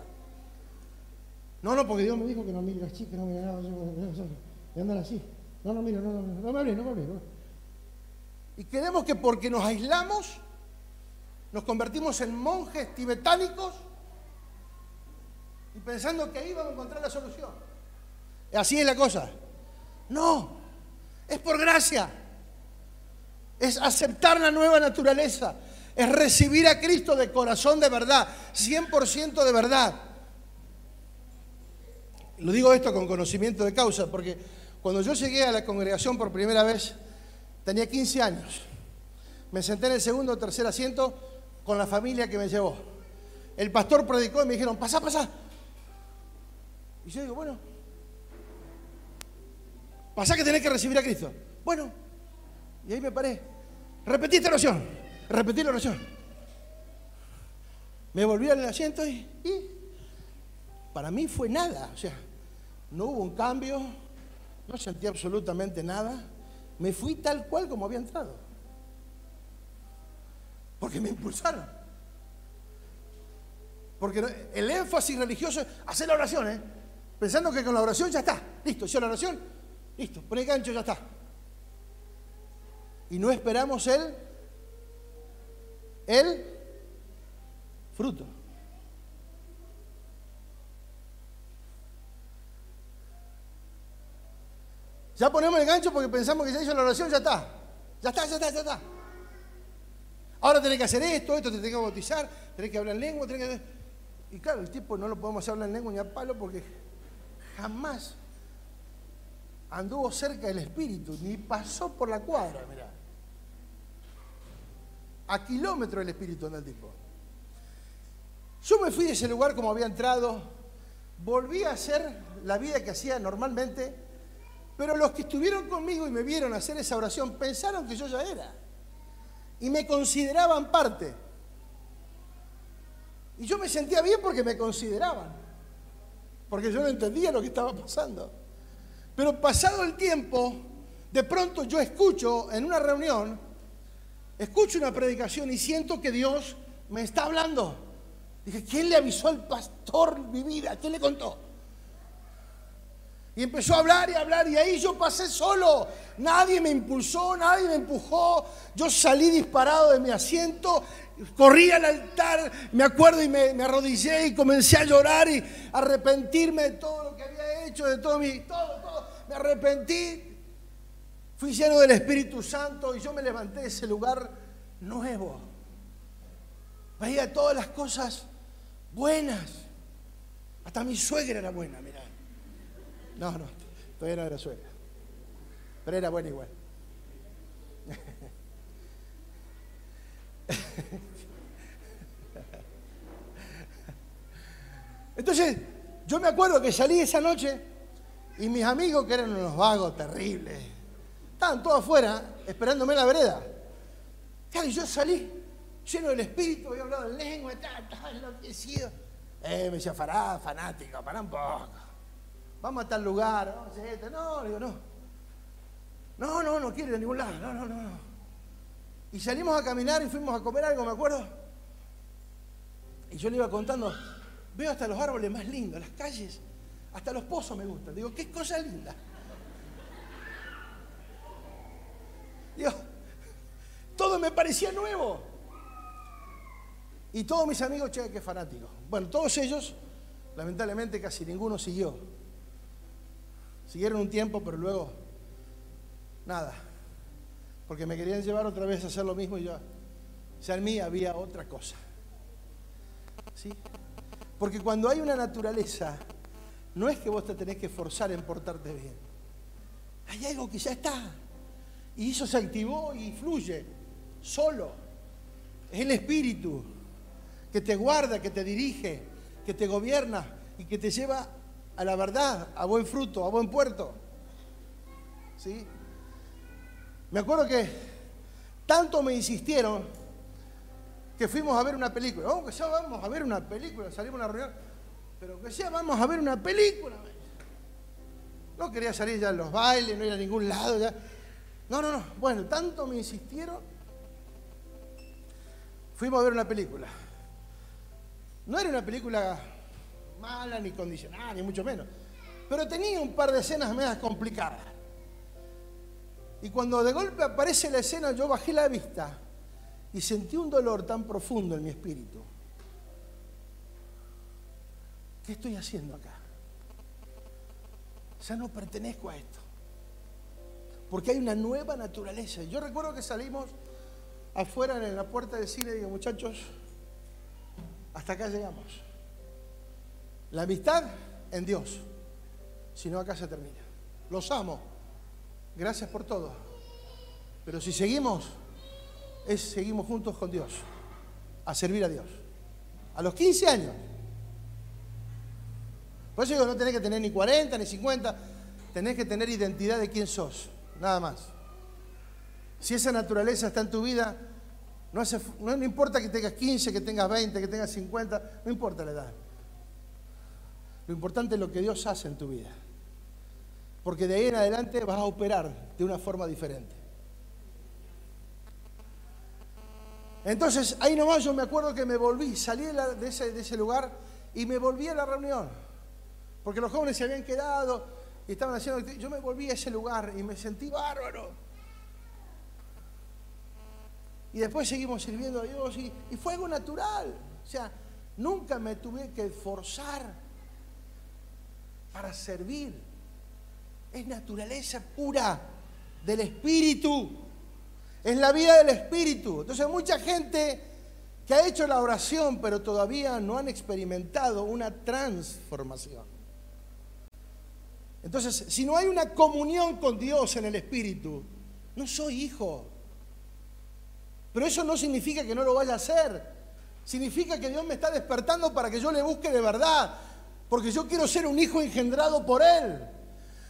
S1: No, no, porque Dios me dijo que no mire las chicas, no mire nada, y andar así. No, no, mira, no, no, no me hables, no me hables. Y queremos que porque nos aislamos, nos convertimos en monjes tibetánicos y pensando que ahí vamos a encontrar la solución. Así es la cosa. No, es por gracia es aceptar la nueva naturaleza, es recibir a Cristo de corazón de verdad, 100% de verdad. Lo digo esto con conocimiento de causa, porque cuando yo llegué a la congregación por primera vez, tenía 15 años. Me senté en el segundo o tercer asiento con la familia que me llevó. El pastor predicó y me dijeron, pasa, pasa. Y yo digo, bueno, pasa que tenés que recibir a Cristo. Bueno, y ahí me paré. Repetí esta oración. Repetí la oración. Me volví al asiento y, para mí fue nada. O sea, no hubo un cambio, no sentí absolutamente nada. Me fui tal cual como había entrado. Porque me impulsaron. Porque el énfasis religioso es hacer la oración, ¿eh? Pensando que con la oración ya está. Listo, hizo la oración, listo, pone gancho, ya está y no esperamos el, el fruto. Ya ponemos el gancho porque pensamos que ya hizo la oración, ya está. Ya está, ya está, ya está. Ahora tenés que hacer esto, esto te tenés que bautizar, tenés que hablar en lengua, tenés que... Y claro, el tipo no lo podemos hablar en lengua ni a palo porque jamás anduvo cerca del Espíritu, ni pasó por la cuadra, mirá. A kilómetros del Espíritu anda el tipo. Yo me fui de ese lugar como había entrado, volví a hacer la vida que hacía normalmente, pero los que estuvieron conmigo y me vieron hacer esa oración pensaron que yo ya era. Y me consideraban parte. Y yo me sentía bien porque me consideraban. Porque yo no entendía lo que estaba pasando. Pero pasado el tiempo, de pronto yo escucho en una reunión, escucho una predicación y siento que Dios me está hablando. Dije, ¿quién le avisó al pastor mi vida? ¿Quién le contó? Y empezó a hablar y hablar y ahí yo pasé solo. Nadie me impulsó, nadie me empujó. Yo salí disparado de mi asiento, corrí al altar, me acuerdo y me, arrodillé y comencé a llorar y arrepentirme de todo lo que había hecho, de todo mi... Todo, todo. Me arrepentí. Fui lleno del Espíritu Santo y yo me levanté de ese lugar nuevo. Veía todas las cosas buenas. Hasta mi suegra era buena, mirá. No, no, todavía no era suegra. Pero era buena igual. Entonces, yo me acuerdo que salí esa noche y mis amigos, que eran unos vagos terribles, estaban todos afuera esperándome en la vereda. y yo salí lleno del espíritu, había hablado en lengua, estaba enloquecido. Eh, me decía, fará, fanático, para un poco vamos a tal lugar, vamos a. No, digo, no. No, no, no quiero ir a ningún lado. No, no, no. Y salimos a caminar y fuimos a comer algo, me acuerdo. Y yo le iba contando, veo hasta los árboles más lindos, las calles, hasta los pozos me gustan. Digo, qué cosa linda. Digo, todo me parecía nuevo. Y todos mis amigos, che, qué fanáticos. Bueno, todos ellos, lamentablemente casi ninguno siguió. Siguieron un tiempo, pero luego, nada. Porque me querían llevar otra vez a hacer lo mismo y yo, ya en mí había otra cosa. ¿Sí? Porque cuando hay una naturaleza, no es que vos te tenés que forzar en portarte bien. Hay algo que ya está. Y eso se activó y fluye solo. Es el espíritu que te guarda, que te dirige, que te gobierna y que te lleva a la verdad, a buen fruto, a buen puerto. ¿Sí? Me acuerdo que tanto me insistieron que fuimos a ver una película. Vamos, que vamos a ver una película, salimos a una reunión, pero que sea, vamos a ver una película. No quería salir ya a los bailes, no ir a ningún lado ya. No, no, no. Bueno, tanto me insistieron. Fuimos a ver una película. No era una película mala, ni condicionada, ni mucho menos. Pero tenía un par de escenas medias complicadas. Y cuando de golpe aparece la escena, yo bajé la vista y sentí un dolor tan profundo en mi espíritu. ¿Qué estoy haciendo acá? Ya no pertenezco a esto. Porque hay una nueva naturaleza. Yo recuerdo que salimos afuera en la puerta del cine y digo, muchachos, hasta acá llegamos. La amistad en Dios. Si no, acá se termina. Los amo. Gracias por todo. Pero si seguimos, es seguimos juntos con Dios. A servir a Dios. A los 15 años. Por eso digo, no tenés que tener ni 40 ni 50. Tenés que tener identidad de quién sos. Nada más. Si esa naturaleza está en tu vida, no, no importa que tengas 15, que tengas 20, que tengas 50, no importa la edad. Lo importante es lo que Dios hace en tu vida. Porque de ahí en adelante vas a operar de una forma diferente. Entonces, ahí nomás yo me acuerdo que me volví, salí de, ese, lugar y me volví a la reunión. Porque los jóvenes se habían quedado y estaban haciendo... Yo me volví a ese lugar y me sentí bárbaro. Y después seguimos sirviendo a Dios y, y fue algo natural. O sea, nunca me tuve que forzar para servir. Es naturaleza pura del Espíritu. Es la vida del Espíritu. Entonces mucha gente que ha hecho la oración pero todavía no han experimentado una transformación. Entonces, si no hay una comunión con Dios en el Espíritu, no soy hijo. Pero eso no significa que no lo vaya a hacer. Significa que Dios me está despertando para que yo le busque de verdad. Porque yo quiero ser un hijo engendrado por Él.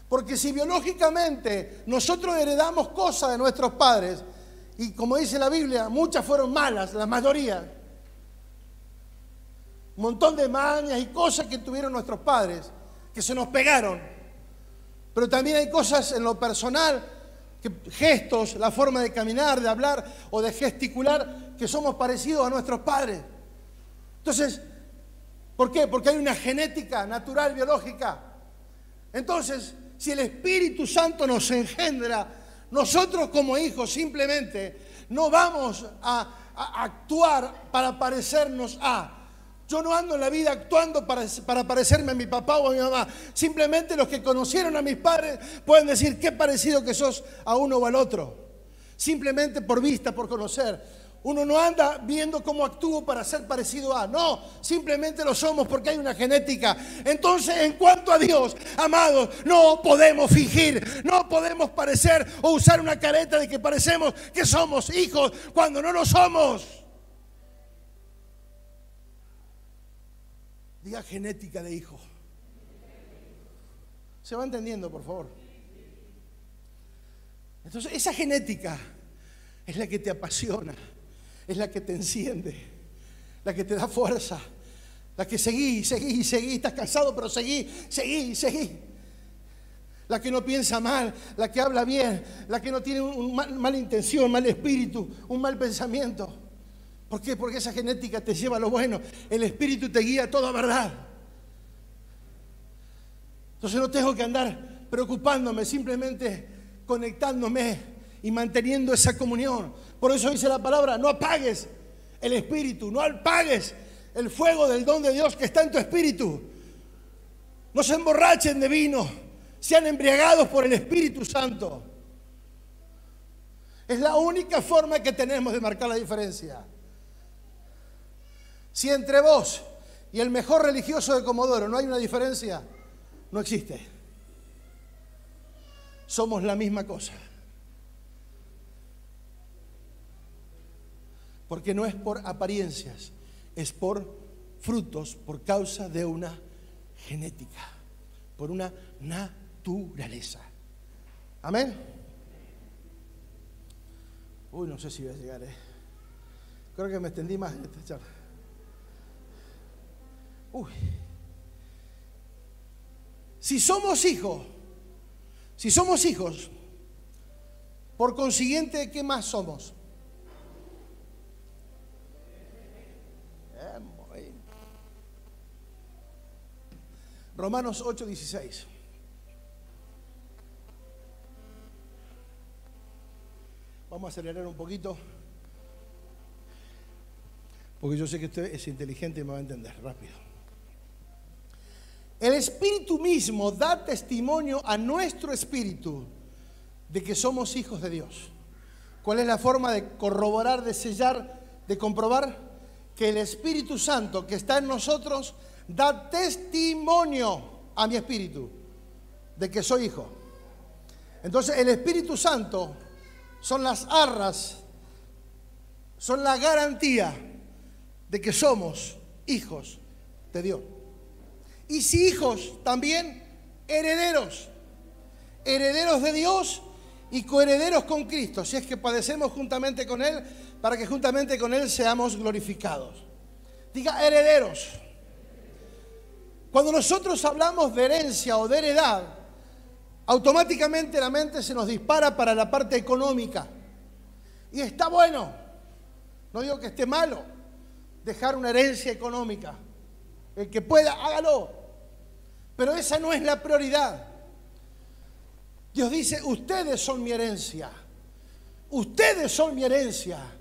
S1: Porque si biológicamente nosotros heredamos cosas de nuestros padres, y como dice la Biblia, muchas fueron malas, la mayoría, un montón de mañas y cosas que tuvieron nuestros padres, que se nos pegaron. Pero también hay cosas en lo personal, gestos, la forma de caminar, de hablar o de gesticular, que somos parecidos a nuestros padres. Entonces, ¿por qué? Porque hay una genética natural, biológica. Entonces, si el Espíritu Santo nos engendra, nosotros como hijos simplemente no vamos a, actuar para parecernos a. Yo no ando en la vida actuando para, para, parecerme a mi papá o a mi mamá. Simplemente los que conocieron a mis padres pueden decir qué parecido que sos a uno o al otro. Simplemente por vista, por conocer. Uno no anda viendo cómo actúo para ser parecido a. No, simplemente lo somos porque hay una genética. Entonces, en cuanto a Dios, amados, no podemos fingir, no podemos parecer o usar una careta de que parecemos que somos hijos cuando no lo somos. Diga genética de hijo. ¿Se va entendiendo, por favor? Entonces, esa genética es la que te apasiona es la que te enciende, la que te da fuerza, la que seguí, seguí, seguí, estás cansado, pero seguí, seguí, seguí. La que no piensa mal, la que habla bien, la que no tiene una mala intención, mal espíritu, un mal pensamiento. ¿Por qué? Porque esa genética te lleva a lo bueno. El espíritu te guía a toda verdad. Entonces no tengo que andar preocupándome, simplemente conectándome y manteniendo esa comunión. Por eso dice la palabra, no apagues el espíritu, no apagues el fuego del don de Dios que está en tu espíritu. No se emborrachen de vino, sean embriagados por el Espíritu Santo. Es la única forma que tenemos de marcar la diferencia. Si entre vos y el mejor religioso de Comodoro no hay una diferencia, no existe. Somos la misma cosa. Porque no es por apariencias, es por frutos, por causa de una genética, por una naturaleza. Amén. Uy, no sé si voy a llegar, ¿eh? Creo que me extendí más en esta charla. Uy. Si somos hijos, si somos hijos, por consiguiente, ¿qué más somos? Romanos 8, 16. Vamos a acelerar un poquito, porque yo sé que usted es inteligente y me va a entender rápido. El Espíritu mismo da testimonio a nuestro espíritu de que somos hijos de Dios. ¿Cuál es la forma de corroborar, de sellar, de comprobar? Que el Espíritu Santo que está en nosotros da testimonio a mi espíritu de que soy hijo. Entonces el Espíritu Santo son las arras, son la garantía de que somos hijos de Dios. Y si hijos, también herederos, herederos de Dios y coherederos con Cristo, si es que padecemos juntamente con Él, para que juntamente con Él seamos glorificados. Diga herederos. Cuando nosotros hablamos de herencia o de heredad, automáticamente la mente se nos dispara para la parte económica. Y está bueno, no digo que esté malo, dejar una herencia económica. El que pueda, hágalo. Pero esa no es la prioridad. Dios dice, ustedes son mi herencia. Ustedes son mi herencia.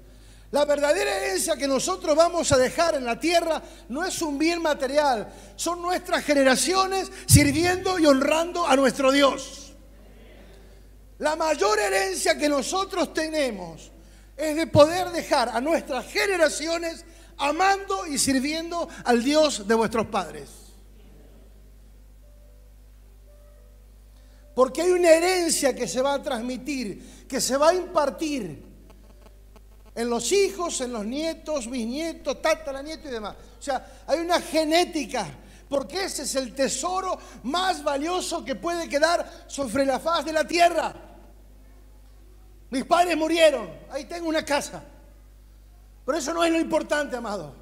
S1: La verdadera herencia que nosotros vamos a dejar en la tierra no es un bien material, son nuestras generaciones sirviendo y honrando a nuestro Dios. La mayor herencia que nosotros tenemos es de poder dejar a nuestras generaciones amando y sirviendo al Dios de vuestros padres. Porque hay una herencia que se va a transmitir, que se va a impartir en los hijos, en los nietos, bisnietos, tataranietos y demás. O sea, hay una genética, porque ese es el tesoro más valioso que puede quedar sobre la faz de la tierra. Mis padres murieron, ahí tengo una casa. Pero eso no es lo importante, amado.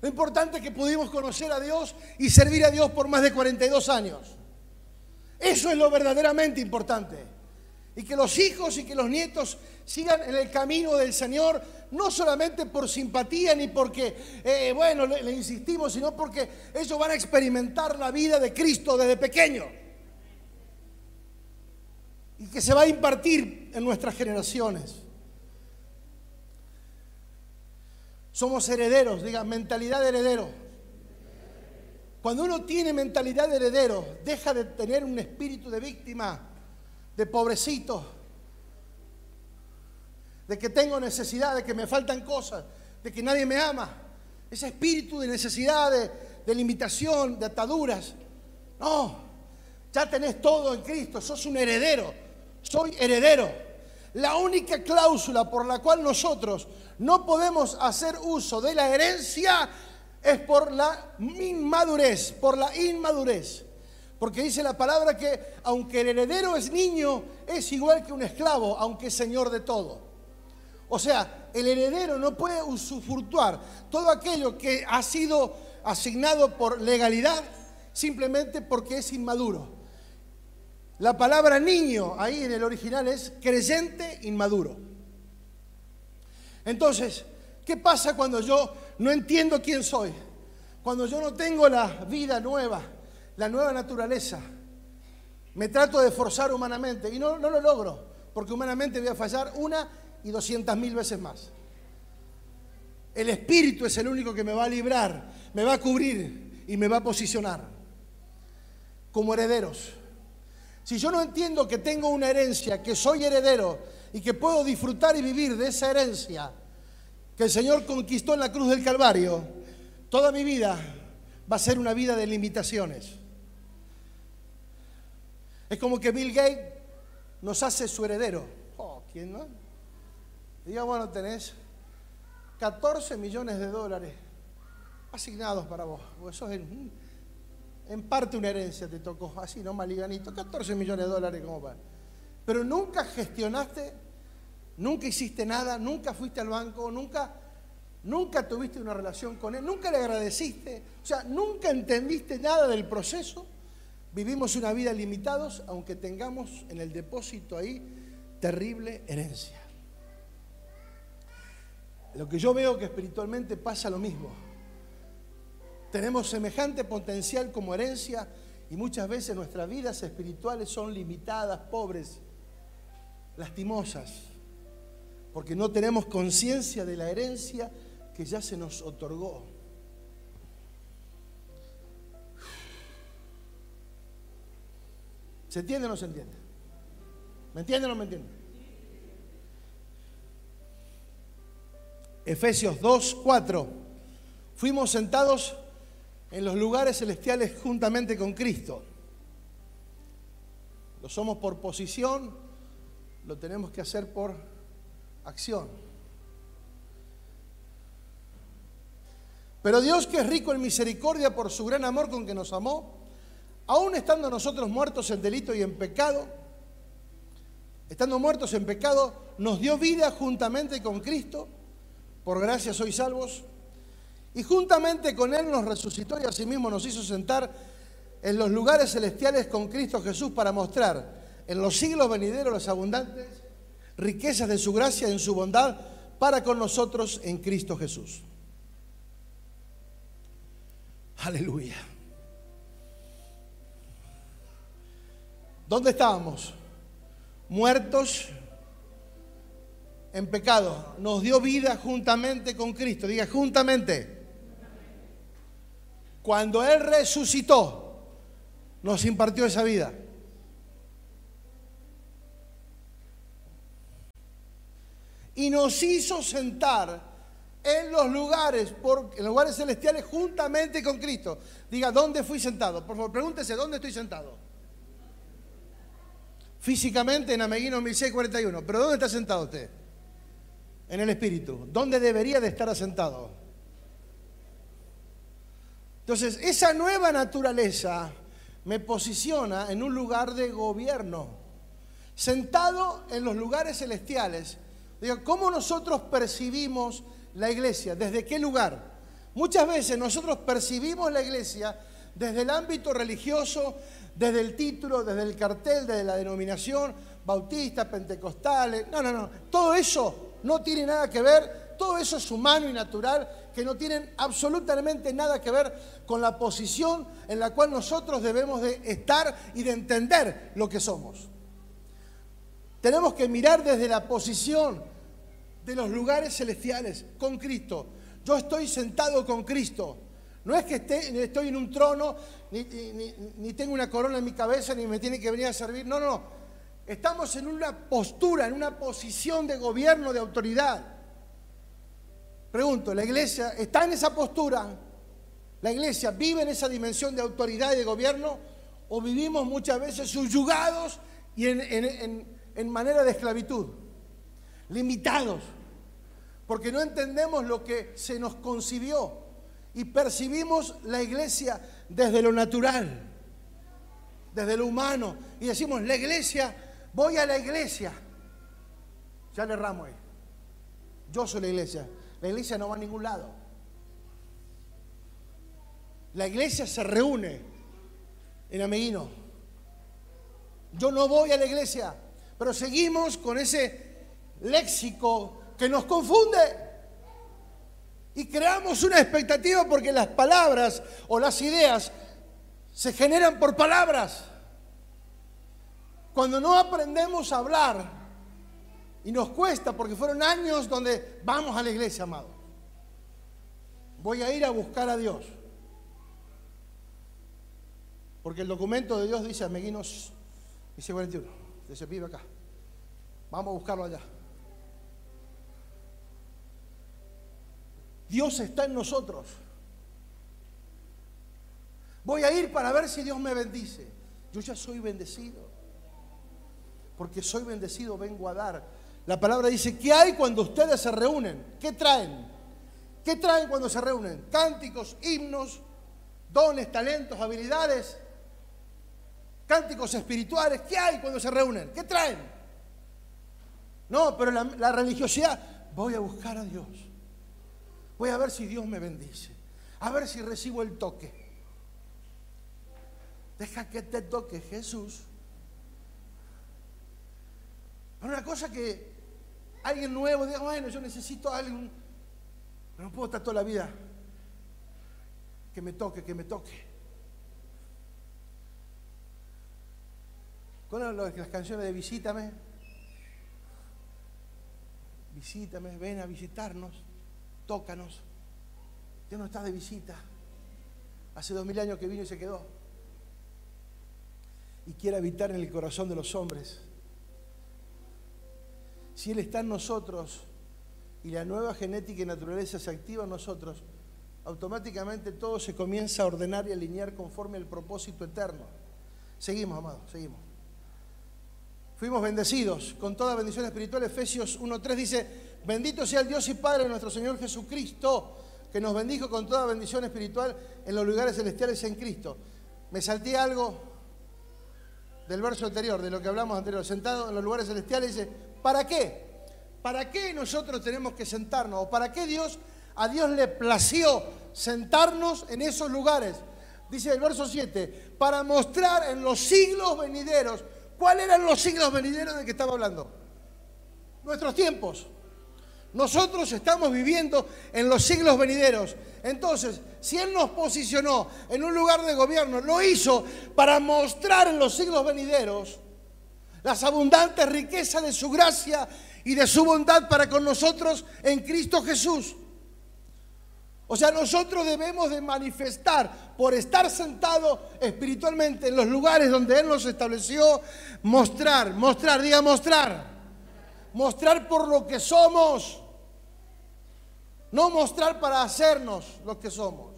S1: Lo importante es que pudimos conocer a Dios y servir a Dios por más de 42 años. Eso es lo verdaderamente importante. Y que los hijos y que los nietos sigan en el camino del Señor, no solamente por simpatía ni porque, eh, bueno, le, insistimos, sino porque ellos van a experimentar la vida de Cristo desde pequeño. Y que se va a impartir en nuestras generaciones. Somos herederos, diga, mentalidad de heredero. Cuando uno tiene mentalidad de heredero, deja de tener un espíritu de víctima, de pobrecito, de que tengo necesidad, de que me faltan cosas, de que nadie me ama. Ese espíritu de necesidad, de, limitación, de ataduras. No, ya tenés todo en Cristo, sos un heredero, soy heredero. La única cláusula por la cual nosotros no podemos hacer uso de la herencia es por la inmadurez, por la inmadurez. Porque dice la palabra que aunque el heredero es niño, es igual que un esclavo, aunque es señor de todo. O sea, el heredero no puede usufructuar todo aquello que ha sido asignado por legalidad simplemente porque es inmaduro. La palabra niño ahí en el original es creyente inmaduro. Entonces, ¿qué pasa cuando yo no entiendo quién soy, cuando yo no tengo la vida nueva, la nueva naturaleza, me trato de forzar humanamente y no, no lo logro, porque humanamente voy a fallar una y doscientas mil veces más. El Espíritu es el único que me va a librar, me va a cubrir y me va a posicionar como herederos. Si yo no entiendo que tengo una herencia, que soy heredero y que puedo disfrutar y vivir de esa herencia, que el Señor conquistó en la cruz del Calvario, toda mi vida va a ser una vida de limitaciones. Es como que Bill Gates nos hace su heredero. Oh, ¿quién no? Diga, bueno, tenés 14 millones de dólares asignados para vos. Es en, en parte una herencia, te tocó así, no maliganito, 14 millones de dólares como para. Pero nunca gestionaste nunca hiciste nada, nunca fuiste al banco, nunca, nunca tuviste una relación con él, nunca le agradeciste, o sea, nunca entendiste nada del proceso. Vivimos una vida limitados, aunque tengamos en el depósito ahí terrible herencia. Lo que yo veo que espiritualmente pasa lo mismo. Tenemos semejante potencial como herencia y muchas veces nuestras vidas espirituales son limitadas, pobres, lastimosas porque no tenemos conciencia de la herencia que ya se nos otorgó. ¿Se entiende o no se entiende? ¿Me entiende o no me entiende? Efesios 2, 4. Fuimos sentados en los lugares celestiales juntamente con Cristo. Lo somos por posición, lo tenemos que hacer por acción. Pero Dios que es rico en misericordia por su gran amor con que nos amó, aún estando nosotros muertos en delito y en pecado, estando muertos en pecado, nos dio vida juntamente con Cristo, por gracia sois salvos, y juntamente con Él nos resucitó y asimismo nos hizo sentar en los lugares celestiales con Cristo Jesús para mostrar en los siglos venideros los abundantes riquezas de su gracia en su bondad para con nosotros en Cristo Jesús. Aleluya. ¿Dónde estábamos? Muertos en pecado. Nos dio vida juntamente con Cristo. Diga, juntamente. Cuando Él resucitó, nos impartió esa vida. y nos hizo sentar en los lugares, en lugares celestiales juntamente con Cristo. Diga, ¿dónde fui sentado? Por favor, pregúntese, ¿dónde estoy sentado? físicamente en Ameguino 1641. Pero ¿dónde está sentado usted? En el espíritu. ¿Dónde debería de estar asentado? Entonces, esa nueva naturaleza me posiciona en un lugar de gobierno, sentado en los lugares celestiales. Digo, ¿cómo nosotros percibimos la iglesia? ¿Desde qué lugar? Muchas veces nosotros percibimos la iglesia desde el ámbito religioso, desde el título, desde el cartel, desde la denominación, bautista, pentecostales. No, no, no. Todo eso no tiene nada que ver, todo eso es humano y natural, que no tienen absolutamente nada que ver con la posición en la cual nosotros debemos de estar y de entender lo que somos. Tenemos que mirar desde la posición de los lugares celestiales con Cristo. Yo estoy sentado con Cristo. No es que esté, estoy en un trono, ni, tengo una corona en mi cabeza, ni me tiene que venir a servir. No, no. Estamos en una postura, en una posición de gobierno, de autoridad. Pregunto, ¿la iglesia está en esa postura? ¿La iglesia vive en esa dimensión de autoridad y de gobierno? ¿O vivimos muchas veces subyugados y en, en manera de esclavitud? Limitados. Porque no entendemos lo que se nos concibió y percibimos la iglesia desde lo natural, desde lo humano, y decimos, la iglesia, voy a la iglesia. Ya le ramo ahí. Yo soy la iglesia. La iglesia no va a ningún lado. La iglesia se reúne en Ameguino. Yo no voy a la iglesia, pero seguimos con ese léxico que nos confunde. Y creamos una expectativa porque las palabras o las ideas se generan por palabras. Cuando no aprendemos a hablar, y nos cuesta porque fueron años donde vamos a la iglesia, amado. Voy a ir a buscar a Dios. Porque el documento de Dios dice, Ameguinos, dice 41, dice, vive acá. Vamos a buscarlo allá. Dios está en nosotros. Voy a ir para ver si Dios me bendice. Yo ya soy bendecido. Porque soy bendecido, vengo a dar. La palabra dice, ¿qué hay cuando ustedes se reúnen? ¿Qué traen? ¿Qué traen cuando se reúnen? Cánticos, himnos, dones, talentos, habilidades, cánticos espirituales. ¿Qué hay cuando se reúnen? ¿Qué traen? No, pero la, religiosidad, voy a buscar a Dios. Voy a ver si Dios me bendice. A ver si recibo el toque. Deja que te toque Jesús. Una cosa que alguien nuevo diga, bueno, yo necesito a alguien, no puedo estar toda la vida. Que me toque, que me toque. Con las canciones de Visítame. Visítame, ven a visitarnos tócanos. Dios no está de visita. Hace dos mil años que vino y se quedó. Y quiere habitar en el corazón de los hombres. Si Él está en nosotros y la nueva genética y naturaleza se activa en nosotros, automáticamente todo se comienza a ordenar y alinear conforme al propósito eterno. Seguimos, amados, seguimos. Fuimos bendecidos con toda bendición espiritual. Efesios 1.3 dice, bendito sea el Dios y Padre de nuestro Señor Jesucristo, que nos bendijo con toda bendición espiritual en los lugares celestiales en Cristo. Me salté algo del verso anterior, de lo que hablamos anterior, sentado en los lugares celestiales, dice, ¿para qué? ¿Para qué nosotros tenemos que sentarnos? ¿O para qué Dios, a Dios le plació sentarnos en esos lugares? Dice el verso 7, para mostrar en los siglos venideros ¿Cuáles eran los siglos venideros de que estaba hablando? Nuestros tiempos. Nosotros estamos viviendo en los siglos venideros. Entonces, si Él nos posicionó en un lugar de gobierno, lo hizo para mostrar en los siglos venideros las abundantes riquezas de su gracia y de su bondad para con nosotros en Cristo Jesús. O sea, nosotros debemos de manifestar por estar sentado espiritualmente en los lugares donde Él nos estableció, mostrar, mostrar, diga mostrar, mostrar por lo que somos, no mostrar para hacernos lo que somos,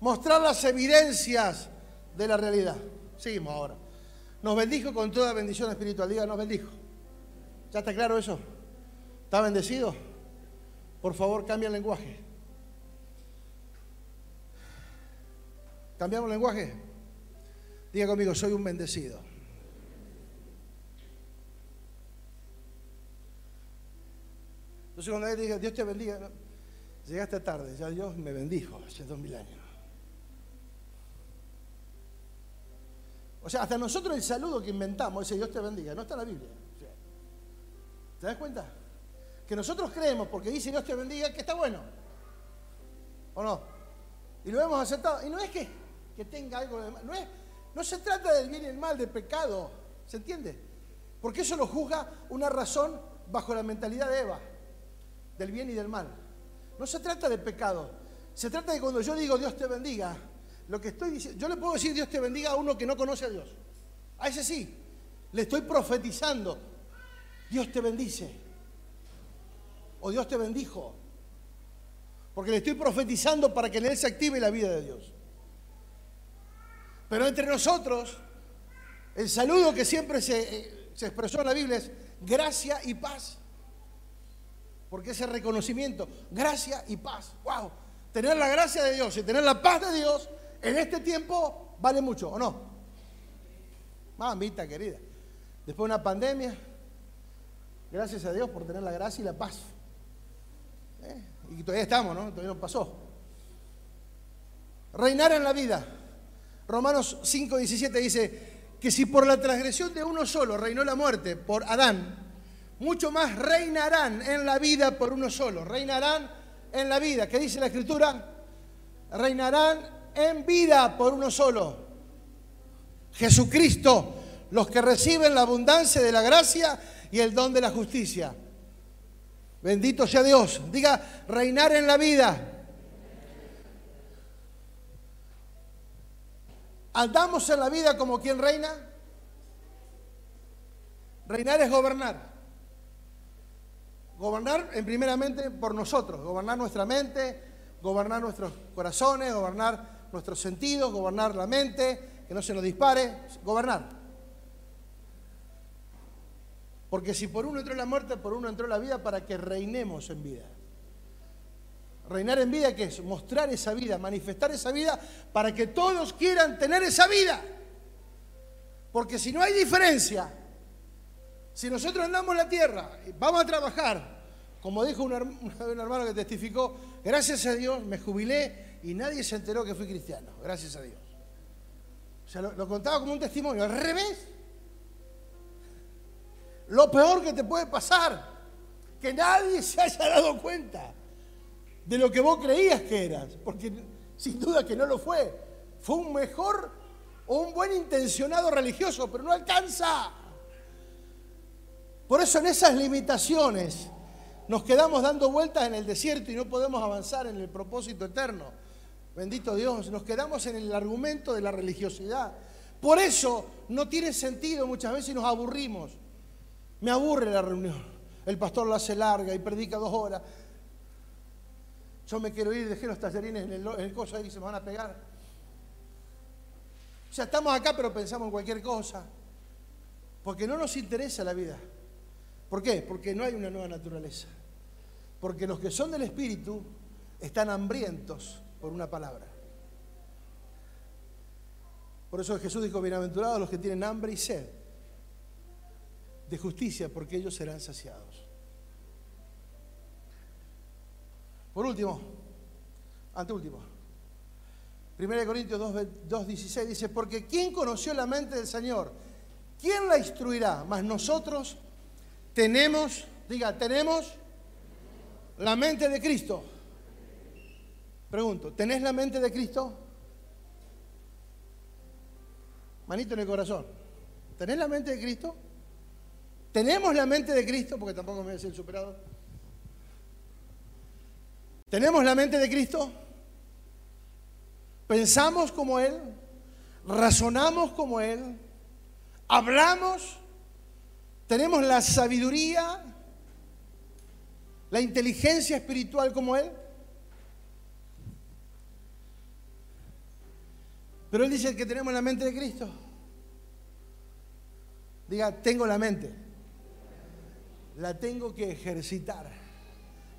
S1: mostrar las evidencias de la realidad. Seguimos ahora. Nos bendijo con toda bendición espiritual. Diga, nos bendijo. ¿Ya está claro eso? ¿Está bendecido? Por favor, cambia el lenguaje. ¿Cambiamos el lenguaje? Diga conmigo, soy un bendecido. Entonces cuando él diga, Dios te bendiga, llegaste tarde, ya Dios me bendijo hace dos mil años. O sea, hasta nosotros el saludo que inventamos, ese Dios te bendiga, no está en la Biblia. ¿Te das cuenta? Que nosotros creemos, porque dice Dios te bendiga, que está bueno. ¿O no? Y lo hemos aceptado. Y no es que, que tenga algo de mal. No, es, no se trata del bien y el mal, del pecado. ¿Se entiende? Porque eso lo juzga una razón bajo la mentalidad de Eva, del bien y del mal. No se trata de pecado. Se trata de cuando yo digo Dios te bendiga, lo que estoy diciendo, yo le puedo decir Dios te bendiga a uno que no conoce a Dios. A ese sí. Le estoy profetizando. Dios te bendice. O Dios te bendijo. Porque le estoy profetizando para que en él se active la vida de Dios. Pero entre nosotros, el saludo que siempre se, eh, se expresó en la Biblia es gracia y paz. Porque ese reconocimiento, gracia y paz. ¡Wow! Tener la gracia de Dios y tener la paz de Dios en este tiempo vale mucho, ¿o no? Mamita querida. Después de una pandemia, gracias a Dios por tener la gracia y la paz. ¿Eh? Y todavía estamos, ¿no? Todavía no pasó. Reinar en la vida. Romanos 5, 17 dice que si por la transgresión de uno solo reinó la muerte, por Adán, mucho más reinarán en la vida por uno solo. Reinarán en la vida. ¿Qué dice la Escritura? Reinarán en vida por uno solo. Jesucristo, los que reciben la abundancia de la gracia y el don de la justicia. Bendito sea Dios. Diga, reinar en la vida. ¿Andamos en la vida como quien reina? Reinar es gobernar. Gobernar en primeramente por nosotros, gobernar nuestra mente, gobernar nuestros corazones, gobernar nuestros sentidos, gobernar la mente, que no se nos dispare, gobernar. Porque si por uno entró la muerte, por uno entró la vida para que reinemos en vida. Reinar en vida, ¿qué es? Mostrar esa vida, manifestar esa vida para que todos quieran tener esa vida. Porque si no hay diferencia, si nosotros andamos en la tierra, vamos a trabajar, como dijo un, *laughs* hermano que testificó, gracias a Dios me jubilé y nadie se enteró que fui cristiano, gracias a Dios. O sea, lo, contaba como un testimonio. Al revés, lo peor que te puede pasar, que nadie se haya dado cuenta de lo que vos creías que eras, porque sin duda que no lo fue. Fue un mejor o un buen intencionado religioso, pero no alcanza. Por eso en esas limitaciones nos quedamos dando vueltas en el desierto y no podemos avanzar en el propósito eterno. Bendito Dios, nos quedamos en el argumento de la religiosidad. Por eso no tiene sentido muchas veces y nos aburrimos. Me aburre la reunión. El pastor la hace larga y predica dos horas. Yo me quiero ir, dejé los tallerines en el, en el coso ahí y se me van a pegar. O sea, estamos acá pero pensamos en cualquier cosa. Porque no nos interesa la vida. ¿Por qué? Porque no hay una nueva naturaleza. Porque los que son del Espíritu están hambrientos por una palabra. Por eso Jesús dijo, bienaventurados los que tienen hambre y sed de justicia, porque ellos serán saciados. Por último, anteúltimo, 1 Corintios 2.16 dice, porque ¿quién conoció la mente del Señor? ¿Quién la instruirá? Mas nosotros tenemos, diga, tenemos la mente de Cristo. Pregunto, ¿tenés la mente de Cristo? Manito en el corazón. ¿Tenés la mente de Cristo? ¿Tenemos la mente de Cristo? Porque tampoco me voy a decir superado. ¿Tenemos la mente de Cristo? ¿Pensamos como Él? ¿Razonamos como Él? ¿Hablamos? ¿Tenemos la sabiduría? ¿La inteligencia espiritual como Él? Pero Él dice que tenemos la mente de Cristo. Diga, tengo la mente. La tengo que ejercitar.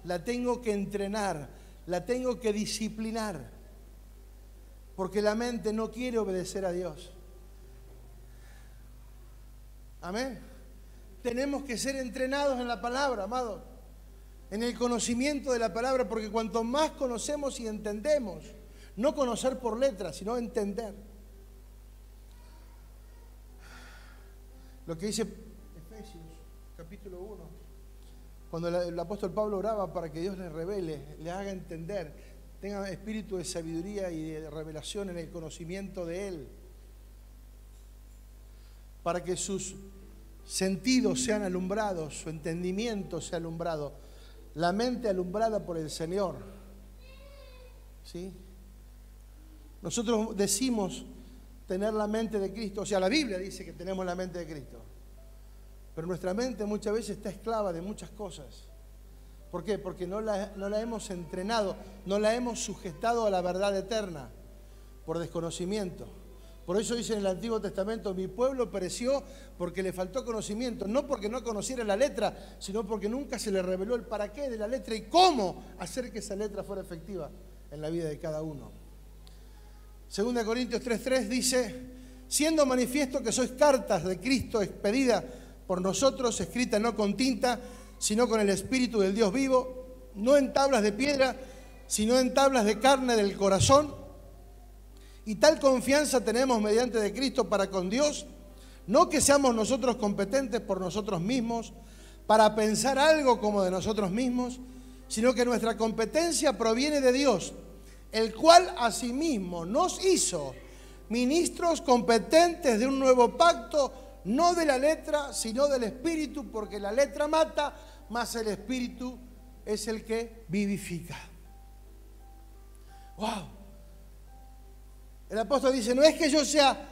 S1: La tengo que entrenar. La tengo que disciplinar. Porque la mente no quiere obedecer a Dios. Amén. Tenemos que ser entrenados en la palabra, amados. En el conocimiento de la palabra, porque cuanto más conocemos y entendemos, no conocer por letras, sino entender. Lo que dice Efesios capítulo 1, cuando el, apóstol Pablo oraba para que Dios le revele, le haga entender, tenga espíritu de sabiduría y de revelación en el conocimiento de Él, para que sus sentidos sean alumbrados, su entendimiento sea alumbrado, la mente alumbrada por el Señor. ¿Sí? Nosotros decimos tener la mente de Cristo. O sea, la Biblia dice que tenemos la mente de Cristo. Pero nuestra mente muchas veces está esclava de muchas cosas. ¿Por qué? Porque no la, hemos entrenado, no la hemos sujetado a la verdad eterna por desconocimiento. Por eso dice en el Antiguo Testamento, mi pueblo pereció porque le faltó conocimiento, no porque no conociera la letra, sino porque nunca se le reveló el para qué de la letra y cómo hacer que esa letra fuera efectiva en la vida de cada uno. Segunda Corintios 3:3 dice, siendo manifiesto que sois cartas de Cristo expedidas por nosotros, escritas no con tinta, sino con el Espíritu del Dios vivo, no en tablas de piedra, sino en tablas de carne del corazón. Y tal confianza tenemos mediante de Cristo para con Dios, no que seamos nosotros competentes por nosotros mismos, para pensar algo como de nosotros mismos, sino que nuestra competencia proviene de Dios el cual asimismo nos hizo ministros competentes de un nuevo pacto, no de la letra, sino del espíritu, porque la letra mata, más el espíritu es el que vivifica. ¡Wow! El apóstol dice, no es que yo sea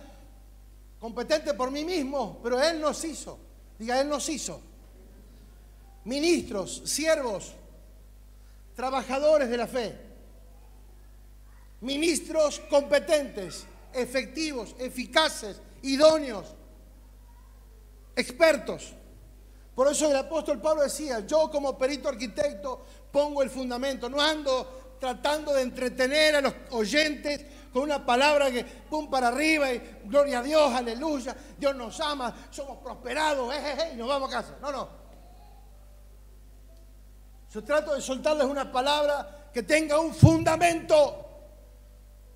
S1: competente por mí mismo, pero Él nos hizo. Diga, Él nos hizo. Ministros, siervos, trabajadores de la fe ministros competentes, efectivos, eficaces, idóneos, expertos. Por eso el apóstol Pablo decía, yo como perito arquitecto pongo el fundamento, no ando tratando de entretener a los oyentes con una palabra que pum para arriba y gloria a Dios, aleluya, Dios nos ama, somos prosperados, y nos vamos a casa. No, no. Yo trato de soltarles una palabra que tenga un fundamento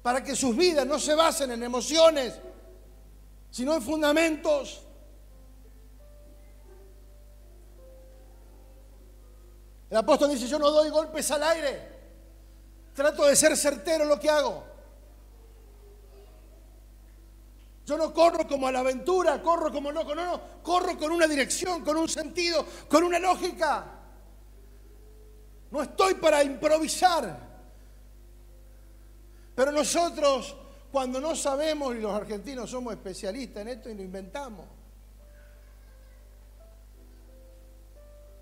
S1: para que sus vidas no se basen en emociones, sino en fundamentos. El apóstol dice, yo no doy golpes al aire, trato de ser certero en lo que hago. Yo no corro como a la aventura, corro como loco, no, no, corro con una dirección, con un sentido, con una lógica. No estoy para improvisar. Pero nosotros, cuando no sabemos, y los argentinos somos especialistas en esto y lo inventamos.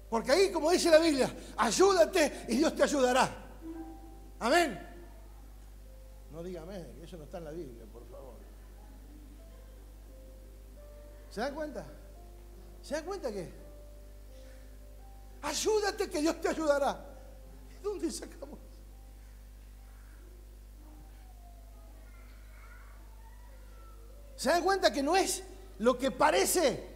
S1: Porque ahí, como dice la Biblia, ayúdate y Dios te ayudará. Amén. No diga amén, eso no está en la Biblia, por favor. ¿Se dan cuenta? ¿Se dan cuenta que? Ayúdate que Dios te ayudará. ¿De dónde sacamos? ¿Se dan cuenta que no es lo que parece?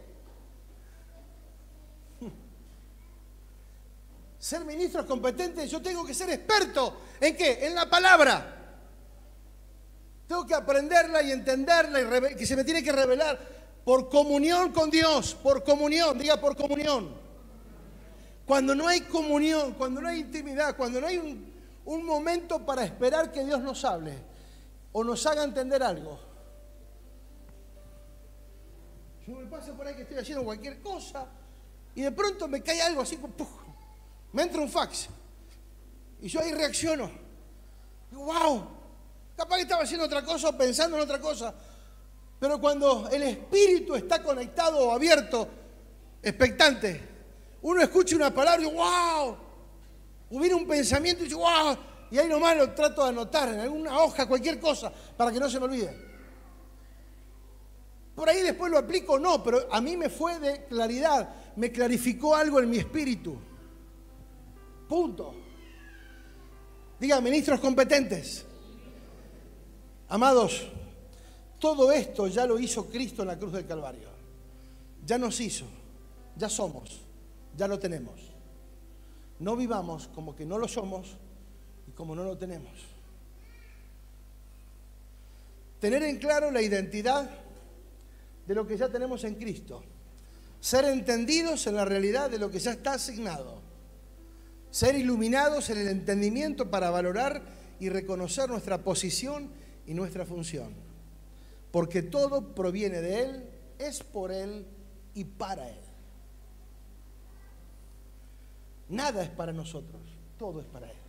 S1: Ser ministro competente, yo tengo que ser experto. ¿En qué? En la palabra. Tengo que aprenderla y entenderla y que se me tiene que revelar por comunión con Dios, por comunión, diga por comunión. Cuando no hay comunión, cuando no hay intimidad, cuando no hay un momento para esperar que Dios nos hable o nos haga entender algo, yo me paso por ahí que estoy haciendo cualquier cosa y de pronto me cae algo así, me entra un fax. Y yo ahí reacciono. Digo, wow, capaz que estaba haciendo otra cosa o pensando en otra cosa. Pero cuando el espíritu está conectado abierto, expectante, uno escucha una palabra y wow, hubiera un pensamiento y dice, wow, y ahí nomás lo trato de anotar en alguna hoja, cualquier cosa, para que no se me olvide. Por ahí después lo aplico no, pero a mí me fue de claridad, me clarificó algo en mi espíritu. Punto. Diga, ministros competentes. Amados, todo esto ya lo hizo Cristo en la cruz del Calvario. Ya nos hizo, ya somos, ya lo tenemos. No vivamos como que no lo somos y como no lo tenemos. Tener en claro la identidad de lo que ya tenemos en Cristo. Ser entendidos en la realidad de lo que ya está asignado. Ser iluminados en el entendimiento para valorar y reconocer nuestra posición y nuestra función. Porque todo proviene de Él, es por Él y para Él. Nada es para nosotros, todo es para Él.